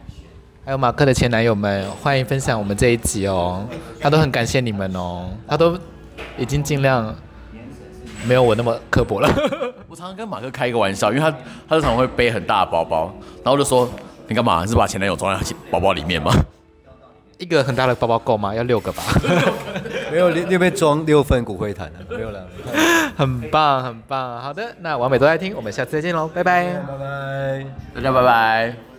还有马克的前男友们，欢迎分享我们这一集哦。他都很感谢你们哦，他都已经尽量没有我那么刻薄了。我常常跟马克开一个玩笑，因为他他经常会背很大的包包，然后我就说你干嘛？是把前男友装在包包里面吗？一个很大的包包够吗？要六个吧。没有，那边装六份骨灰坛的，没有了。很棒，很棒。好的，那完美都在听，我们下次再见喽，拜拜，拜拜，大家拜拜。